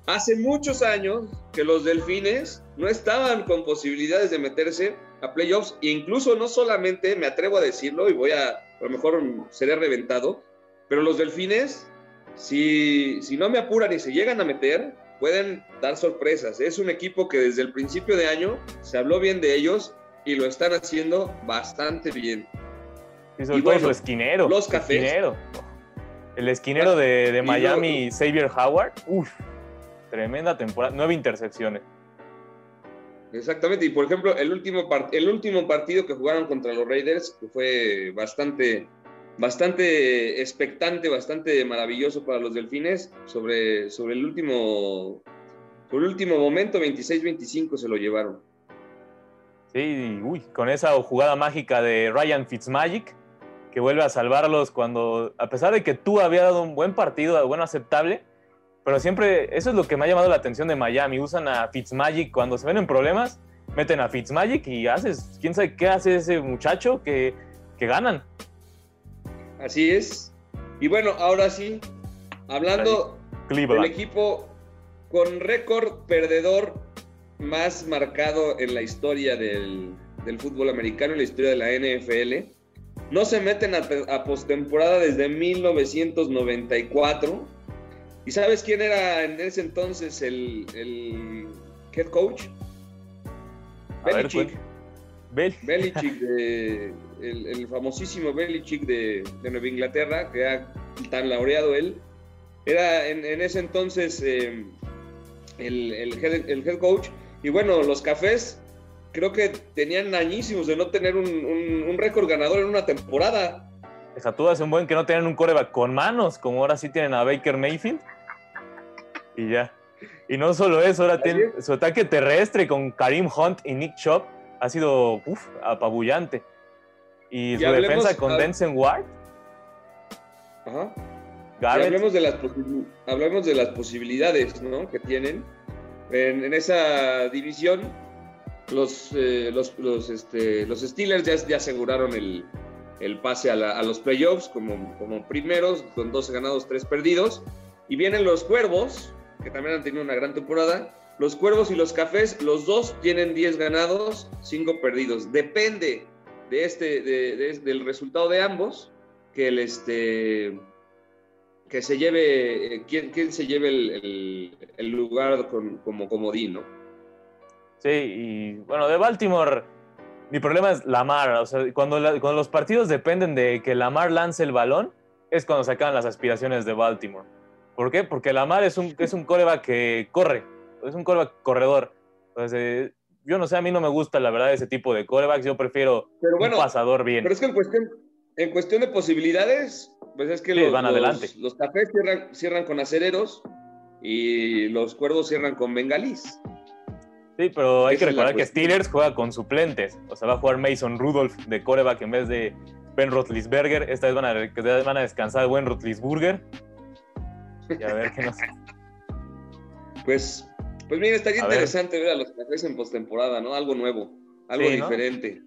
Hace muchos años que los Delfines no estaban con posibilidades de meterse a playoffs e incluso no solamente, me atrevo a decirlo y voy a, a lo mejor seré reventado, pero los Delfines, si, si no me apuran y se llegan a meter, pueden dar sorpresas. Es un equipo que desde el principio de año se habló bien de ellos y lo están haciendo bastante bien. Y sobre todo su esquinero. Los cafés. El esquinero de, de Miami, Xavier Howard. Uf Tremenda temporada, nueve intercepciones. Exactamente, y por ejemplo, el último, el último partido que jugaron contra los Raiders, que fue bastante, bastante expectante, bastante maravilloso para los Delfines, sobre, sobre el último, por el último momento, 26-25 se lo llevaron. Sí, uy, con esa jugada mágica de Ryan Fitzmagic, que vuelve a salvarlos cuando, a pesar de que tú había dado un buen partido, bueno, aceptable, pero siempre, eso es lo que me ha llamado la atención de Miami. Usan a Fitzmagic cuando se ven en problemas, meten a Fitzmagic y haces, quién sabe qué hace ese muchacho que, que ganan. Así es. Y bueno, ahora sí, hablando del equipo con récord perdedor más marcado en la historia del, del fútbol americano, en la historia de la NFL. No se meten a, a postemporada desde 1994. ¿Y sabes quién era en ese entonces el, el head coach? Belichick. Bel- Belichick, de- *laughs* el, el famosísimo Belichick de, de Nueva Inglaterra, que ha tan laureado él, era en, en ese entonces eh, el, el head, el head coach. Y bueno, los cafés creo que tenían añísimos de no tener un, un- un récord ganador en una temporada. Deja tú, hace un buen que no tienen un coreback con manos, como ahora sí tienen a Baker Mayfield. Y ya. Y no solo eso, ahora tiene su ataque terrestre con Karim Hunt y Nick Chubb ha sido uf, apabullante. Y Y su defensa con hab- Denson Ward, Ajá. Hablemos de, las hablemos de las posibilidades ¿no? que tienen. En, en esa división, los, eh, los, los, este, los Steelers ya, ya aseguraron el, el pase a, la- a los playoffs como, como primeros, con 12 ganados, 3 perdidos. Y vienen los Cuervos, que también han tenido una gran temporada. Los Cuervos y los Cafés, los dos tienen 10 ganados, 5 perdidos. Depende de este, de- de- del resultado de ambos, que el este que se lleve, eh, quién, quién se lleve el, el- lugar como comodín. Sí, y bueno, de Baltimore, mi problema es Lamar. O sea, cuando, cuando los partidos dependen de que Lamar lance el balón, es cuando se las aspiraciones de Baltimore. ¿Por qué? Porque Lamar es un, es un coreback que corre, es un coreback corredor. Entonces, eh, yo no sé, a mí no me gusta la verdad ese tipo de corebacks, yo prefiero Pero bueno, un pasador bien. pero es que en cuestión, en cuestión de posibilidades, pues es que Sí, los, van los- adelante. los cafés cierran, cierran con acereros y los cuervos cierran con bengalís. Sí, pero hay Esa que recordar que. Steelers juega con suplentes. O sea, va a jugar Mason Rudolph de coreback en vez de Ben Roethlisberger. Esta vez van a, van a descansar buen Roethlisberger. Y a ver qué nos... Pues, pues mira, estaría A interesante ver a los cafés en postemporada, ¿no? Algo nuevo, algo Sí, ¿no? diferente.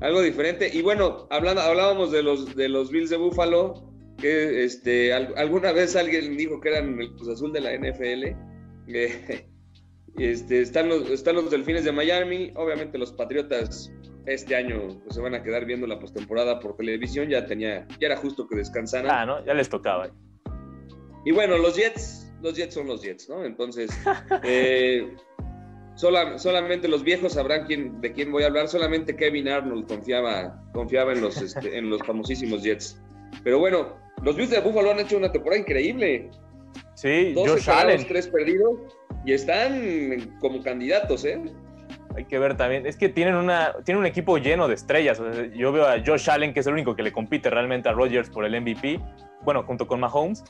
Algo diferente. Y bueno, hablando, hablábamos de los, de los Bills de Buffalo, que este, al- alguna vez alguien dijo que eran el Cruz Azul de la NFL. Eh, *laughs* este, están, los, están los Delfines de Miami, obviamente los Patriotas este año pues, se van a quedar viendo la postemporada por televisión, ya tenía, ya era justo que descansaran. Ah, ¿no? Ya les tocaba. Y bueno, los Jets, los Jets son los Jets, ¿no? Entonces, *laughs* eh, sola- solamente los viejos sabrán quién, de quién voy a hablar. Solamente Kevin Arnold confiaba, confiaba en, los, este, en los famosísimos Jets. Pero bueno, los Bills de Buffalo han hecho una temporada increíble. Sí, 12 Josh ganados, Allen. 3 perdidos. Y están como candidatos, ¿eh? Hay que ver también. Es que tienen, una, tienen un equipo lleno de estrellas. O sea, yo veo a Josh Allen, que es el único que le compite realmente a Rodgers por el MVP. Bueno, junto con Mahomes.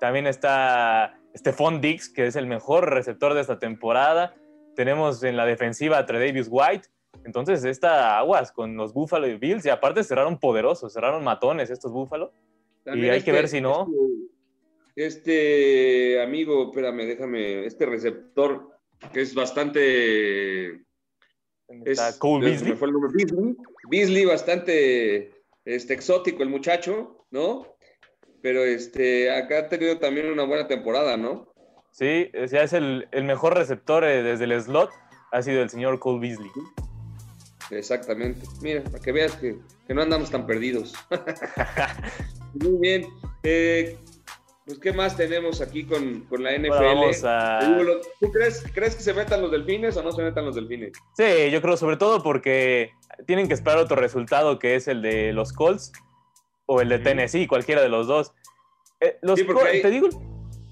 También está Stephon Diggs, que es el mejor receptor de esta temporada. Tenemos en la defensiva a Tredavious White. Entonces, esta aguas con los Buffalo Bills. Y aparte cerraron poderosos, cerraron matones estos Buffalo. También hay que ver si no. Este, este amigo, espérame, déjame, este receptor que es bastante Es, Está Cole Beasley. el nombre, Beasley. Beasley, bastante este, exótico el muchacho, ¿no? Pero este, acá ha tenido también una buena temporada, ¿no? Sí, ya es el, el mejor receptor eh, desde el slot. Ha sido el señor Cole Beasley. Exactamente. Mira, para que veas que, que no andamos tan perdidos. *laughs* Muy bien. Eh, pues, ¿qué más tenemos aquí con, con la NFL? Vamos a... ¿Tú crees, crees que se metan los delfines o no se metan los delfines? Sí, yo creo sobre todo porque tienen que esperar otro resultado que es el de los Colts o el de. Tennessee, cualquiera de los dos. Eh, los Sí, hay- te, digo,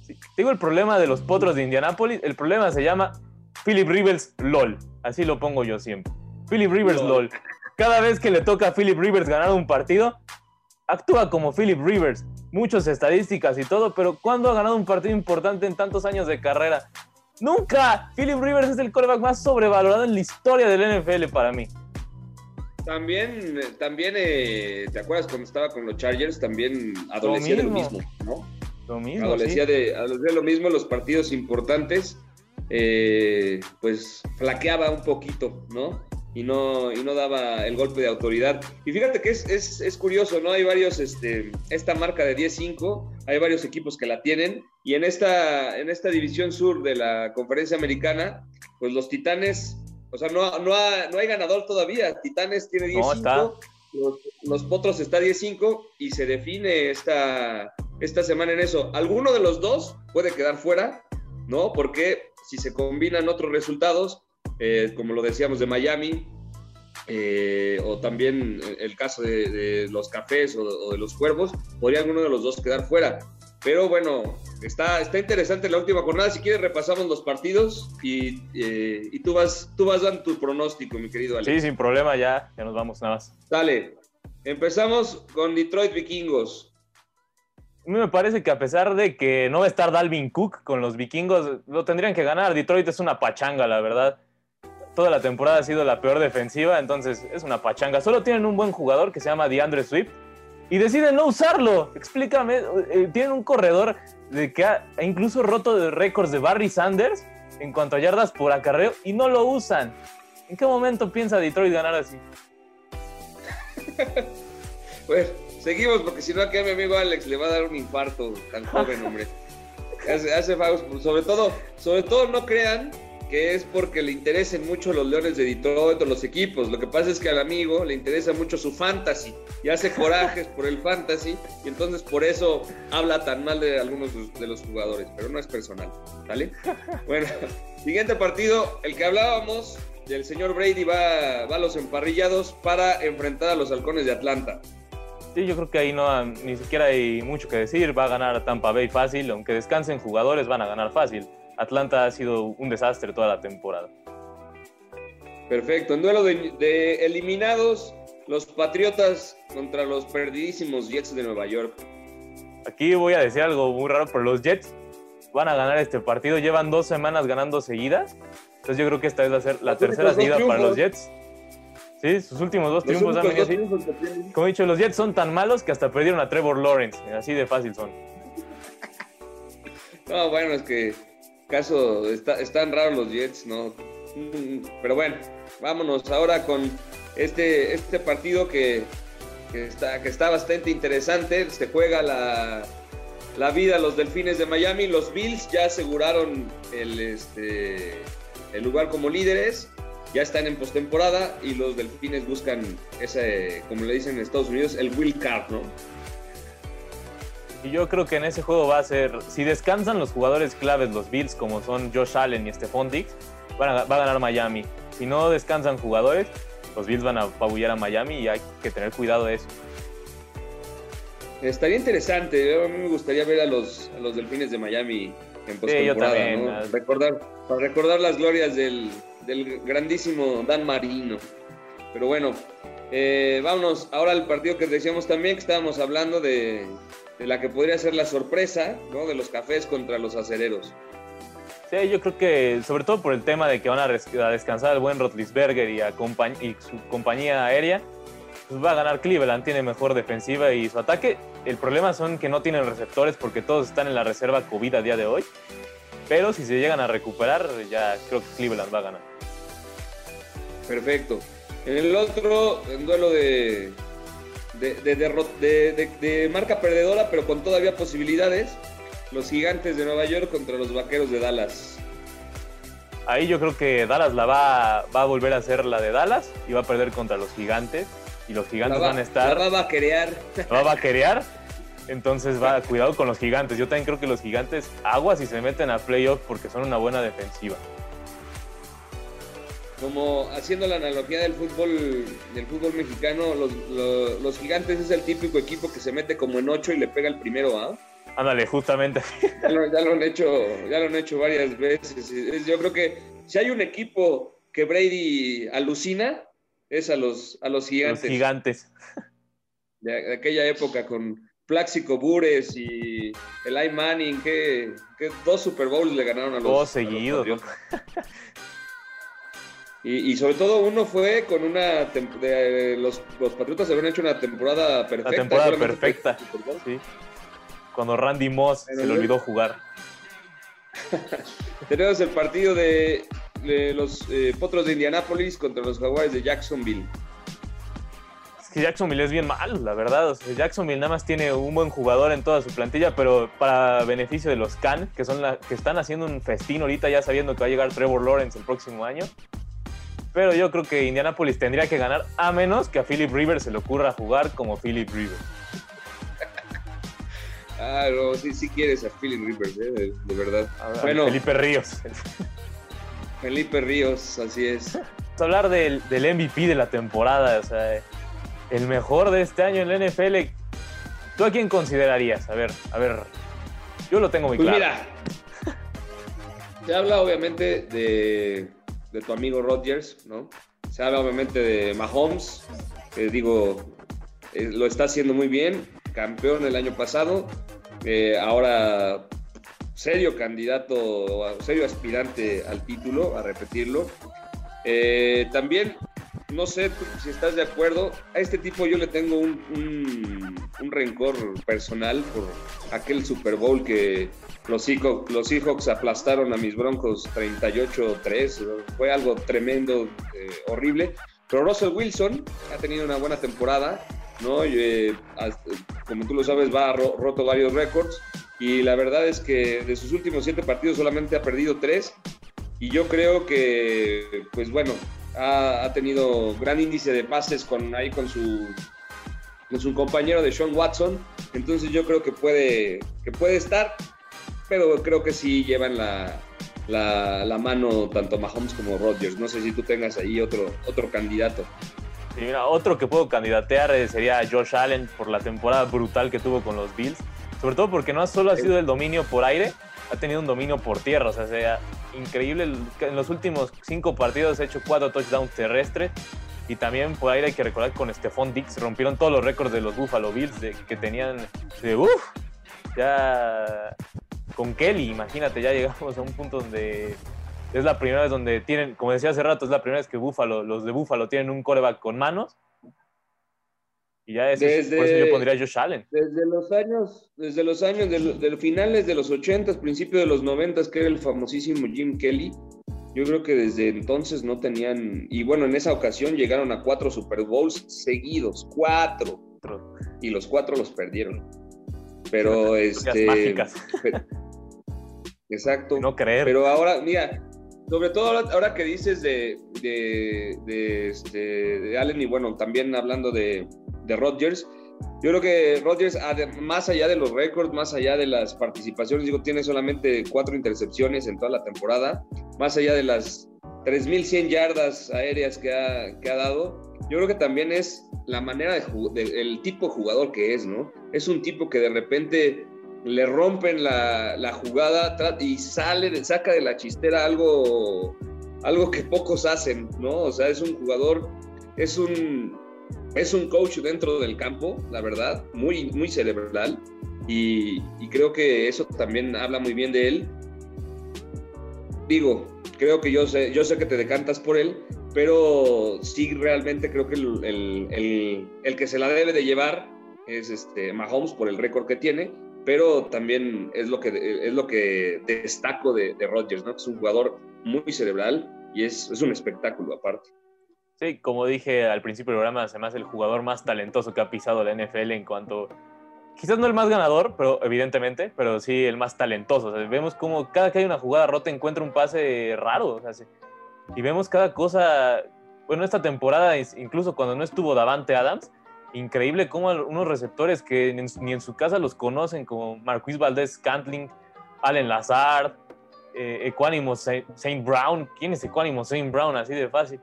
te digo el problema de los potros de Indianápolis. El problema se llama Philip Rivers LOL. Así lo pongo yo siempre. Philip Rivers LOL. LOL. Cada vez que le toca a Philip Rivers ganar un partido, actúa como Philip Rivers. Muchas estadísticas y todo, pero ¿cuándo ha ganado un partido importante en tantos años de carrera? Nunca. Philip Rivers es el quarterback más sobrevalorado en la historia del NFL para mí. También, también eh, ¿te acuerdas cuando estaba con los Chargers? También adolecía de lo mismo. mismo, ¿no? Lo mismo. Adolecía sí. de, adolecía de lo mismo los partidos importantes, eh, pues flaqueaba un poquito, ¿no? Y no, y no daba el golpe de autoridad. Y fíjate que es, es, es curioso, ¿no? Hay varios, este, esta marca de 10-5, hay varios equipos que la tienen, y en esta, en esta división sur de la conferencia americana, pues los Titanes, o sea, no, no, no hay ganador todavía. Titanes tiene 10 los, los, Potros está 10-5 y se define esta, esta semana en eso. Alguno de los dos puede quedar fuera, ¿no? Porque si se combinan otros resultados, eh, como lo decíamos de Miami, eh, o también el caso de, los cafés o, de los cuervos, podría alguno de los dos quedar fuera. Pero bueno, está, está interesante la última jornada. Si quieres, repasamos los partidos y, eh, y tú, vas, tú vas dando tu pronóstico, mi querido Alex. Sí, sin problema, ya, ya nos vamos nada más. Dale, empezamos con Detroit Vikingos. A mí me parece que a pesar de que no va a estar Dalvin Cook con los vikingos, lo tendrían que ganar. Detroit es una pachanga, la verdad. Toda la temporada ha sido la peor defensiva, entonces es una pachanga. Solo tienen un buen jugador que se llama DeAndre Swift y deciden no usarlo. Explícame, eh, tienen un corredor de que ha, incluso roto de récords de Barry Sanders en cuanto a yardas por acarreo y no lo usan. ¿En qué momento piensa Detroit ganar así? *laughs* pues seguimos porque si no aquí a mi amigo Alex le va a dar un infarto tan joven, hombre. *laughs* Hace, hace sobre todo, sobre todo no crean que es porque le interesen mucho los Leones de Detroit o los equipos. Lo que pasa es que al amigo le interesa mucho su fantasy y hace corajes por el fantasy y entonces por eso habla tan mal de algunos de los jugadores, pero no es personal, ¿vale? Bueno, siguiente partido, el que hablábamos del señor Brady va, va a los emparrillados para enfrentar a los halcones de Atlanta. Sí, yo creo que ahí no ni siquiera hay mucho que decir. Va a ganar Tampa Bay fácil, aunque descansen jugadores, van a ganar fácil. Atlanta ha sido un desastre toda la temporada. Perfecto. En duelo de, eliminados, los Patriotas contra los perdidísimos Jets de Nueva York. Aquí voy a decir algo muy raro, pero los Jets van a ganar este partido. Llevan dos semanas ganando seguidas. Entonces yo creo que esta vez va a ser la tercera seguida para los Jets. Sí, sus últimos dos triunfos han venido así. Como he dicho, los Jets son tan malos que hasta perdieron a Trevor Lawrence. Así de fácil son. No, bueno, es que caso, están raros los Jets, ¿no? Pero bueno, vámonos ahora con este, este partido que, está, que está bastante interesante. Se juega la, la vida los Delfines de Miami. Los Bills ya aseguraron el, este, el lugar como líderes. Ya están en postemporada y los Delfines buscan ese, como le dicen en Estados Unidos, el Will Card, ¿no? Y yo creo que en ese juego va a ser, si descansan los jugadores claves, los Bills, como son Josh Allen y Stephon Diggs, va a ganar Miami. Si no descansan jugadores, los Bills van a apabullar a Miami y hay que tener cuidado de eso. Estaría interesante, a mí me gustaría ver a los, a los Delfines de Miami en postemporada, ¿no? recordar, para recordar las glorias del, del grandísimo Dan Marino. Pero bueno, eh, vámonos ahora al partido que decíamos también, que estábamos hablando de, de la que podría ser la sorpresa, ¿no? De los cafés contra los acereros. Sí, yo creo que sobre todo por el tema de que van a, descansar al buen Rotlisberger y, a y su compañía aérea, pues va a ganar Cleveland, tiene mejor defensiva y su ataque. El problema son que no tienen receptores porque todos están en la reserva COVID a día de hoy. Pero si se llegan a recuperar, ya creo que Cleveland va a ganar. Perfecto. En el otro, en duelo de, de, de, marca perdedora, pero con todavía posibilidades. Los gigantes de Nueva York contra los vaqueros de Dallas. Ahí yo creo que Dallas la va, a volver a ser la de Dallas y va a perder contra los gigantes. Y los gigantes van a estar. La va a vaquerear. va a vaquerear. Entonces va, cuidado con los gigantes. Yo también creo que los gigantes aguas y se meten a playoff porque son una buena defensiva como haciendo la analogía del fútbol del fútbol mexicano, los, gigantes es el típico equipo que se mete como en ocho y le pega el primero, ¿ah? Ándale, justamente. Ya lo, han hecho, ya lo han hecho varias veces. Yo creo que si hay un equipo que Brady alucina, es a los, a los gigantes. Los gigantes. De, aquella época con Plaxico Bures y Eli Manning, que, que, dos Super Bowls le ganaron a los. Dos seguidos. *laughs* Y, sobre todo uno fue con una... De, los, los, Patriotas habían hecho una temporada perfecta. La temporada perfecta, sí. Cuando Randy Moss se le olvidó jugar. *laughs* Tenemos el partido de, los eh, Potros de Indianápolis contra los Jaguares de Jacksonville. que Jacksonville es bien malo, la verdad. O sea, Jacksonville nada más tiene un buen jugador en toda su plantilla, pero para beneficio de los Can, que son la, que están haciendo un festín ahorita ya sabiendo que va a llegar Trevor Lawrence el próximo año. Pero yo creo que Indianapolis tendría que ganar a menos que a Philip Rivers se le ocurra jugar como Philip Rivers. Ah, no, sí, sí quieres a Philip Rivers, ¿eh? de, de verdad. Ver, Bueno. Felipe Ríos. Felipe Ríos, así es. Vamos a hablar del, del MVP de la temporada, o sea, el mejor de este año en la NFL. ¿Tú a quién considerarías? A ver, a ver, yo lo tengo muy Pues claro. mira, *laughs* se habla obviamente de, de tu amigo Rodgers, ¿no? Se habla obviamente de Mahomes, que digo, eh, lo está haciendo muy bien, campeón el año pasado, eh, ahora serio candidato, serio aspirante al título, a repetirlo. Eh, también, no sé si estás de acuerdo, a este tipo yo le tengo un, un- rencor personal por aquel Super Bowl que los Seahawks, los Seahawks aplastaron a mis Broncos 38-3, fue algo tremendo, eh, horrible. Pero Russell Wilson ha tenido una buena temporada, ¿no? Y, eh, como tú lo sabes, va ro- roto varios récords. Y la verdad es que de sus últimos siete partidos solamente ha perdido tres. Y yo creo que, pues bueno, ha, ha tenido gran índice de pases con, ahí con su, con su compañero de Sean Watson. Entonces yo creo que puede, que puede estar, pero creo que sí llevan la, la, la mano tanto Mahomes como Rodgers. No sé si tú tengas ahí otro, otro candidato. Sí, mira, otro que puedo candidatear eh, sería Josh Allen por la temporada brutal que tuvo con los Bills. Sobre todo porque no solo ha sido el dominio por aire, ha tenido un dominio por tierra. O sea, sea increíble. En los últimos cinco partidos ha hecho cuatro touchdowns terrestres. Y también por aire hay que recordar con Stephon Dix rompieron todos los récords de los Buffalo Bills de, que tenían de. Ya con Kelly, imagínate, ya llegamos a un punto donde es la primera vez donde tienen, como decía hace rato, es la primera vez que Buffalo, los de Buffalo tienen un coreback con manos. Y ya Desde- por eso yo pondría Josh Allen. Desde los años, desde los años de, lo- de los finales de los 80, principios de los 90, que era el famosísimo Jim Kelly, yo creo que desde entonces no tenían, y bueno, en esa ocasión llegaron a cuatro Super Bowls seguidos, cuatro, y los cuatro los perdieron. Pero este... mágicas. Exacto. No creer. Pero ahora, mira, sobre todo ahora, que dices de, de, este, de Allen y bueno, también hablando de, de Rodgers, yo creo que Rodgers, más allá de los récords, más allá de las participaciones, digo, tiene solamente cuatro intercepciones en toda la temporada, más allá de las 3.100 yardas aéreas que ha, que ha dado, yo creo que también es la manera de- el tipo de jugador que es, ¿no? Es un tipo que de repente le rompen la, jugada y sale, saca de la chistera algo, algo que pocos hacen, ¿no? O sea, es un jugador, es un, es un coach dentro del campo, la verdad, muy, muy cerebral. Y, y creo que eso también habla muy bien de él. Digo, creo que yo sé, yo sé que te decantas por él, pero sí realmente creo que el, el- el- el que se la debe de llevar es este Mahomes por el récord que tiene, pero también es lo que, es lo que destaco de, de Rodgers, ¿no? Es un jugador muy cerebral y es, es un espectáculo aparte. Sí, como dije al principio del programa, hace el jugador más talentoso que ha pisado la NFL en cuanto. Quizás no el más ganador, pero evidentemente, pero sí el más talentoso. Vemos como cada que hay una jugada rota encuentra un pase raro. y vemos cada cosa. Bueno, esta temporada, incluso cuando no estuvo Davante Adams, increíble cómo unos receptores que ni en, su casa los conocen, como Marquis Valdez Scantling, Allen Lazard, eh, Equánimo Saint Brown. ¿Quién es Equánimo Saint Brown? Así de fácil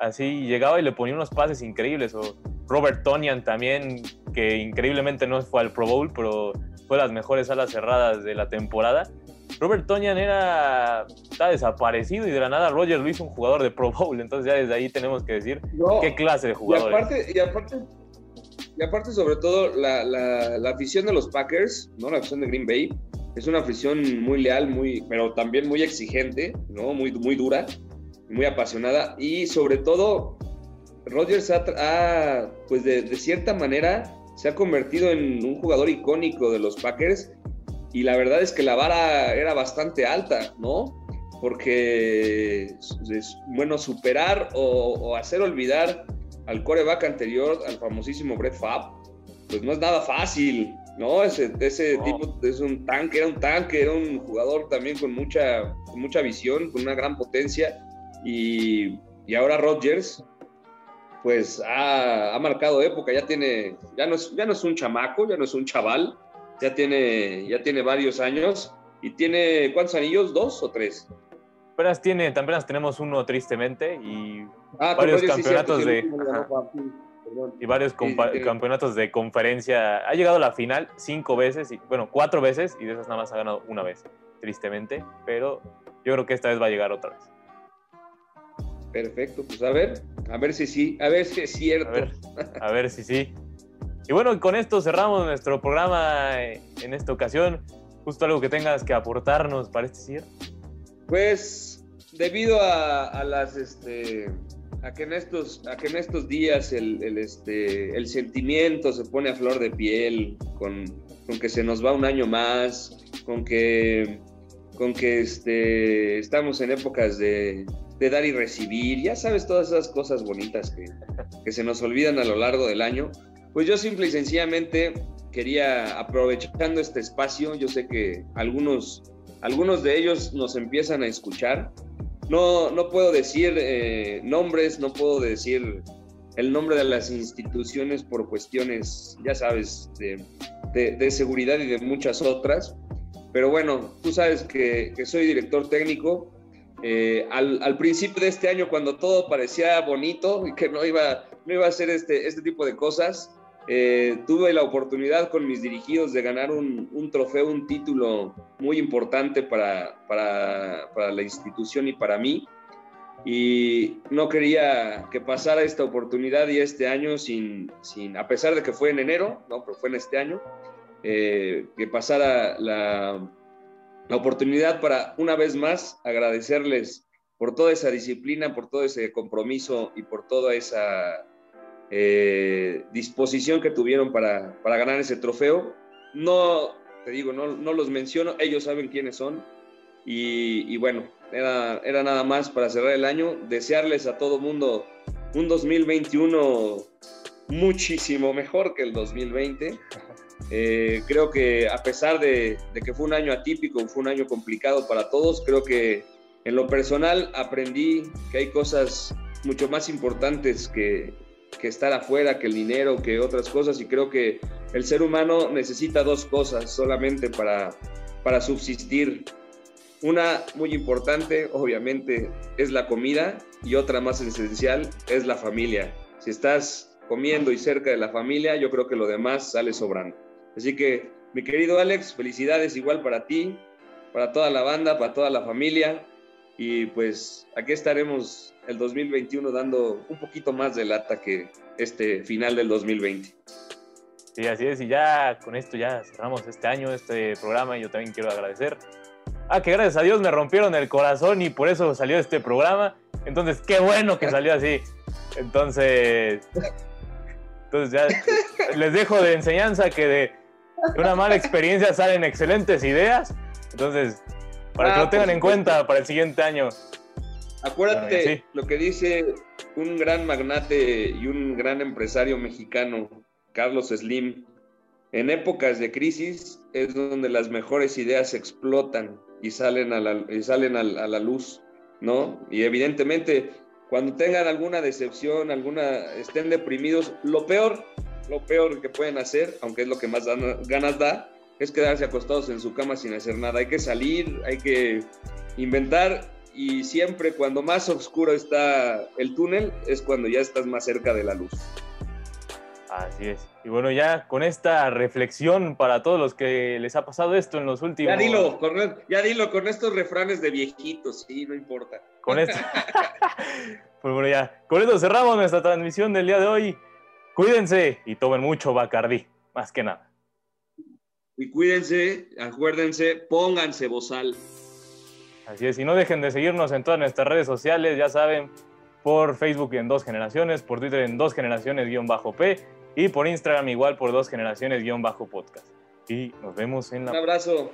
así llegaba y le ponía unos pases increíbles. O Robert Tonian también, que increíblemente no fue al Pro Bowl, pero fue las mejores alas cerradas de la temporada. Robert Tonian era, está desaparecido y de la nada Roger lo hizo un jugador de Pro Bowl. Entonces ya desde ahí tenemos que decir No, qué clase de y jugador es. aparte, y aparte, y aparte sobre todo la, la- afición de los Packers, ¿no? La afición de Green Bay, es una afición muy leal, muy, pero también muy exigente, ¿no? Muy, muy dura, muy apasionada. Y sobre todo, Rodgers ha, ha, pues de, cierta manera, se ha convertido en un jugador icónico de los Packers. Y la verdad es que la vara era bastante alta, ¿no? Porque bueno, superar o hacer olvidar al coreback anterior, al famosísimo Brett Favre, pues no es nada fácil, ¿no? Ese, ese tipo es un tanque, era un tanque, era un jugador también con mucha, con mucha visión, con una gran potencia. Y, y ahora Rodgers, pues ha, ha, marcado época, ya tiene, ya no, es, ya no es un chamaco, ya no es un chaval, ya tiene, ya tiene varios años y tiene, ¿cuántos anillos? ¿Dos o tres? Apenas, tiene, apenas tenemos uno tristemente y ah, varios campeonatos de... y varios campeonatos de conferencia. Ha llegado a la final cinco veces, y, bueno, cuatro veces, y de esas nada más ha ganado una vez, tristemente, pero yo creo que esta vez va a llegar otra vez. Perfecto, pues a ver, a ver si sí, a ver si es cierto. A ver, a ver si sí. Y bueno, con esto cerramos nuestro programa en esta ocasión. Justo algo que tengas que aportarnos para este cierre. Pues debido a, las este a que en estos a que en estos días el, el, este el sentimiento se pone a flor de piel con, con que se nos va un año más con que con que este estamos en épocas de, de dar y recibir ya sabes todas esas cosas bonitas que, que se nos olvidan a lo largo del año pues yo simple y sencillamente quería, aprovechando este espacio, yo sé que algunos, algunos de ellos nos empiezan a escuchar. No, no puedo decir eh, nombres, no puedo decir el nombre de las instituciones por cuestiones, ya sabes, de, seguridad y de muchas otras. Pero bueno, tú sabes que, soy director técnico. Eh, al, principio de este año, cuando todo parecía bonito y que no iba, no iba a ser este, este tipo de cosas, eh, tuve la oportunidad con mis dirigidos de ganar un, trofeo, un título muy importante para, para, para, la institución y para mí. Y no quería que pasara esta oportunidad y este año sin, sin a pesar de que fue en enero, no, pero fue en este año, eh, que pasara la, la oportunidad para una vez más agradecerles por toda esa disciplina, por todo ese compromiso y por toda esa eh, disposición que tuvieron para, para, ganar ese trofeo. No, te digo, no, no los menciono, ellos saben quiénes son. Y, bueno, era, era nada más para cerrar el año, desearles a todo mundo un 2021 muchísimo mejor que el 2020. Eh, creo que a pesar de, de, que fue un año atípico, fue un año complicado para todos, creo que en lo personal aprendí que hay cosas mucho más importantes que, que estar afuera, que el dinero, que otras cosas. Y creo que el ser humano necesita dos cosas solamente para, para subsistir. Una muy importante, obviamente, es la comida y otra más esencial es la familia. Si estás comiendo y cerca de la familia, yo creo que lo demás sale sobrando. Así que, mi querido Alex, felicidades igual para ti, para toda la banda, para toda la familia. Y pues aquí estaremos el 2021 dando un poquito más de lata que este final del 2020. Sí, así es, y ya con esto ya cerramos este año, este programa, y yo también quiero agradecer. Ah, que gracias a Dios me rompieron el corazón y por eso salió este programa. Entonces, qué bueno que salió así. Entonces, entonces ya les dejo de enseñanza que de, una mala experiencia salen excelentes ideas. Entonces, para que lo ah, tengan en cuenta para el siguiente año. Acuérdate lo que dice un gran magnate y un gran empresario mexicano, Carlos Slim. En épocas de crisis es donde las mejores ideas explotan y salen a la, y salen a, la luz, ¿no? Y evidentemente, cuando tengan alguna decepción, alguna, estén deprimidos, lo peor, lo peor que pueden hacer, aunque es lo que más ganas da, es quedarse acostados en su cama sin hacer nada. Hay que salir, hay que inventar y siempre cuando más oscuro está el túnel es cuando ya estás más cerca de la luz. Así es. Y bueno, ya con esta reflexión para todos los que les ha pasado esto en los últimos... Ya dilo, con, ya dilo, con estos refranes de viejitos, sí, no importa. Con esto... *laughs* pues bueno, ya, con esto cerramos nuestra transmisión del día de hoy. Cuídense y tomen mucho Bacardí, más que nada. Y cuídense, acuérdense, pónganse bozal. Así es, y no dejen de seguirnos en todas nuestras redes sociales, ya saben, por Facebook en Dos Generaciones, por Twitter en Dos Generaciones-P y por Instagram igual por Dos Generaciones-Podcast. Y nos vemos en la... Un abrazo.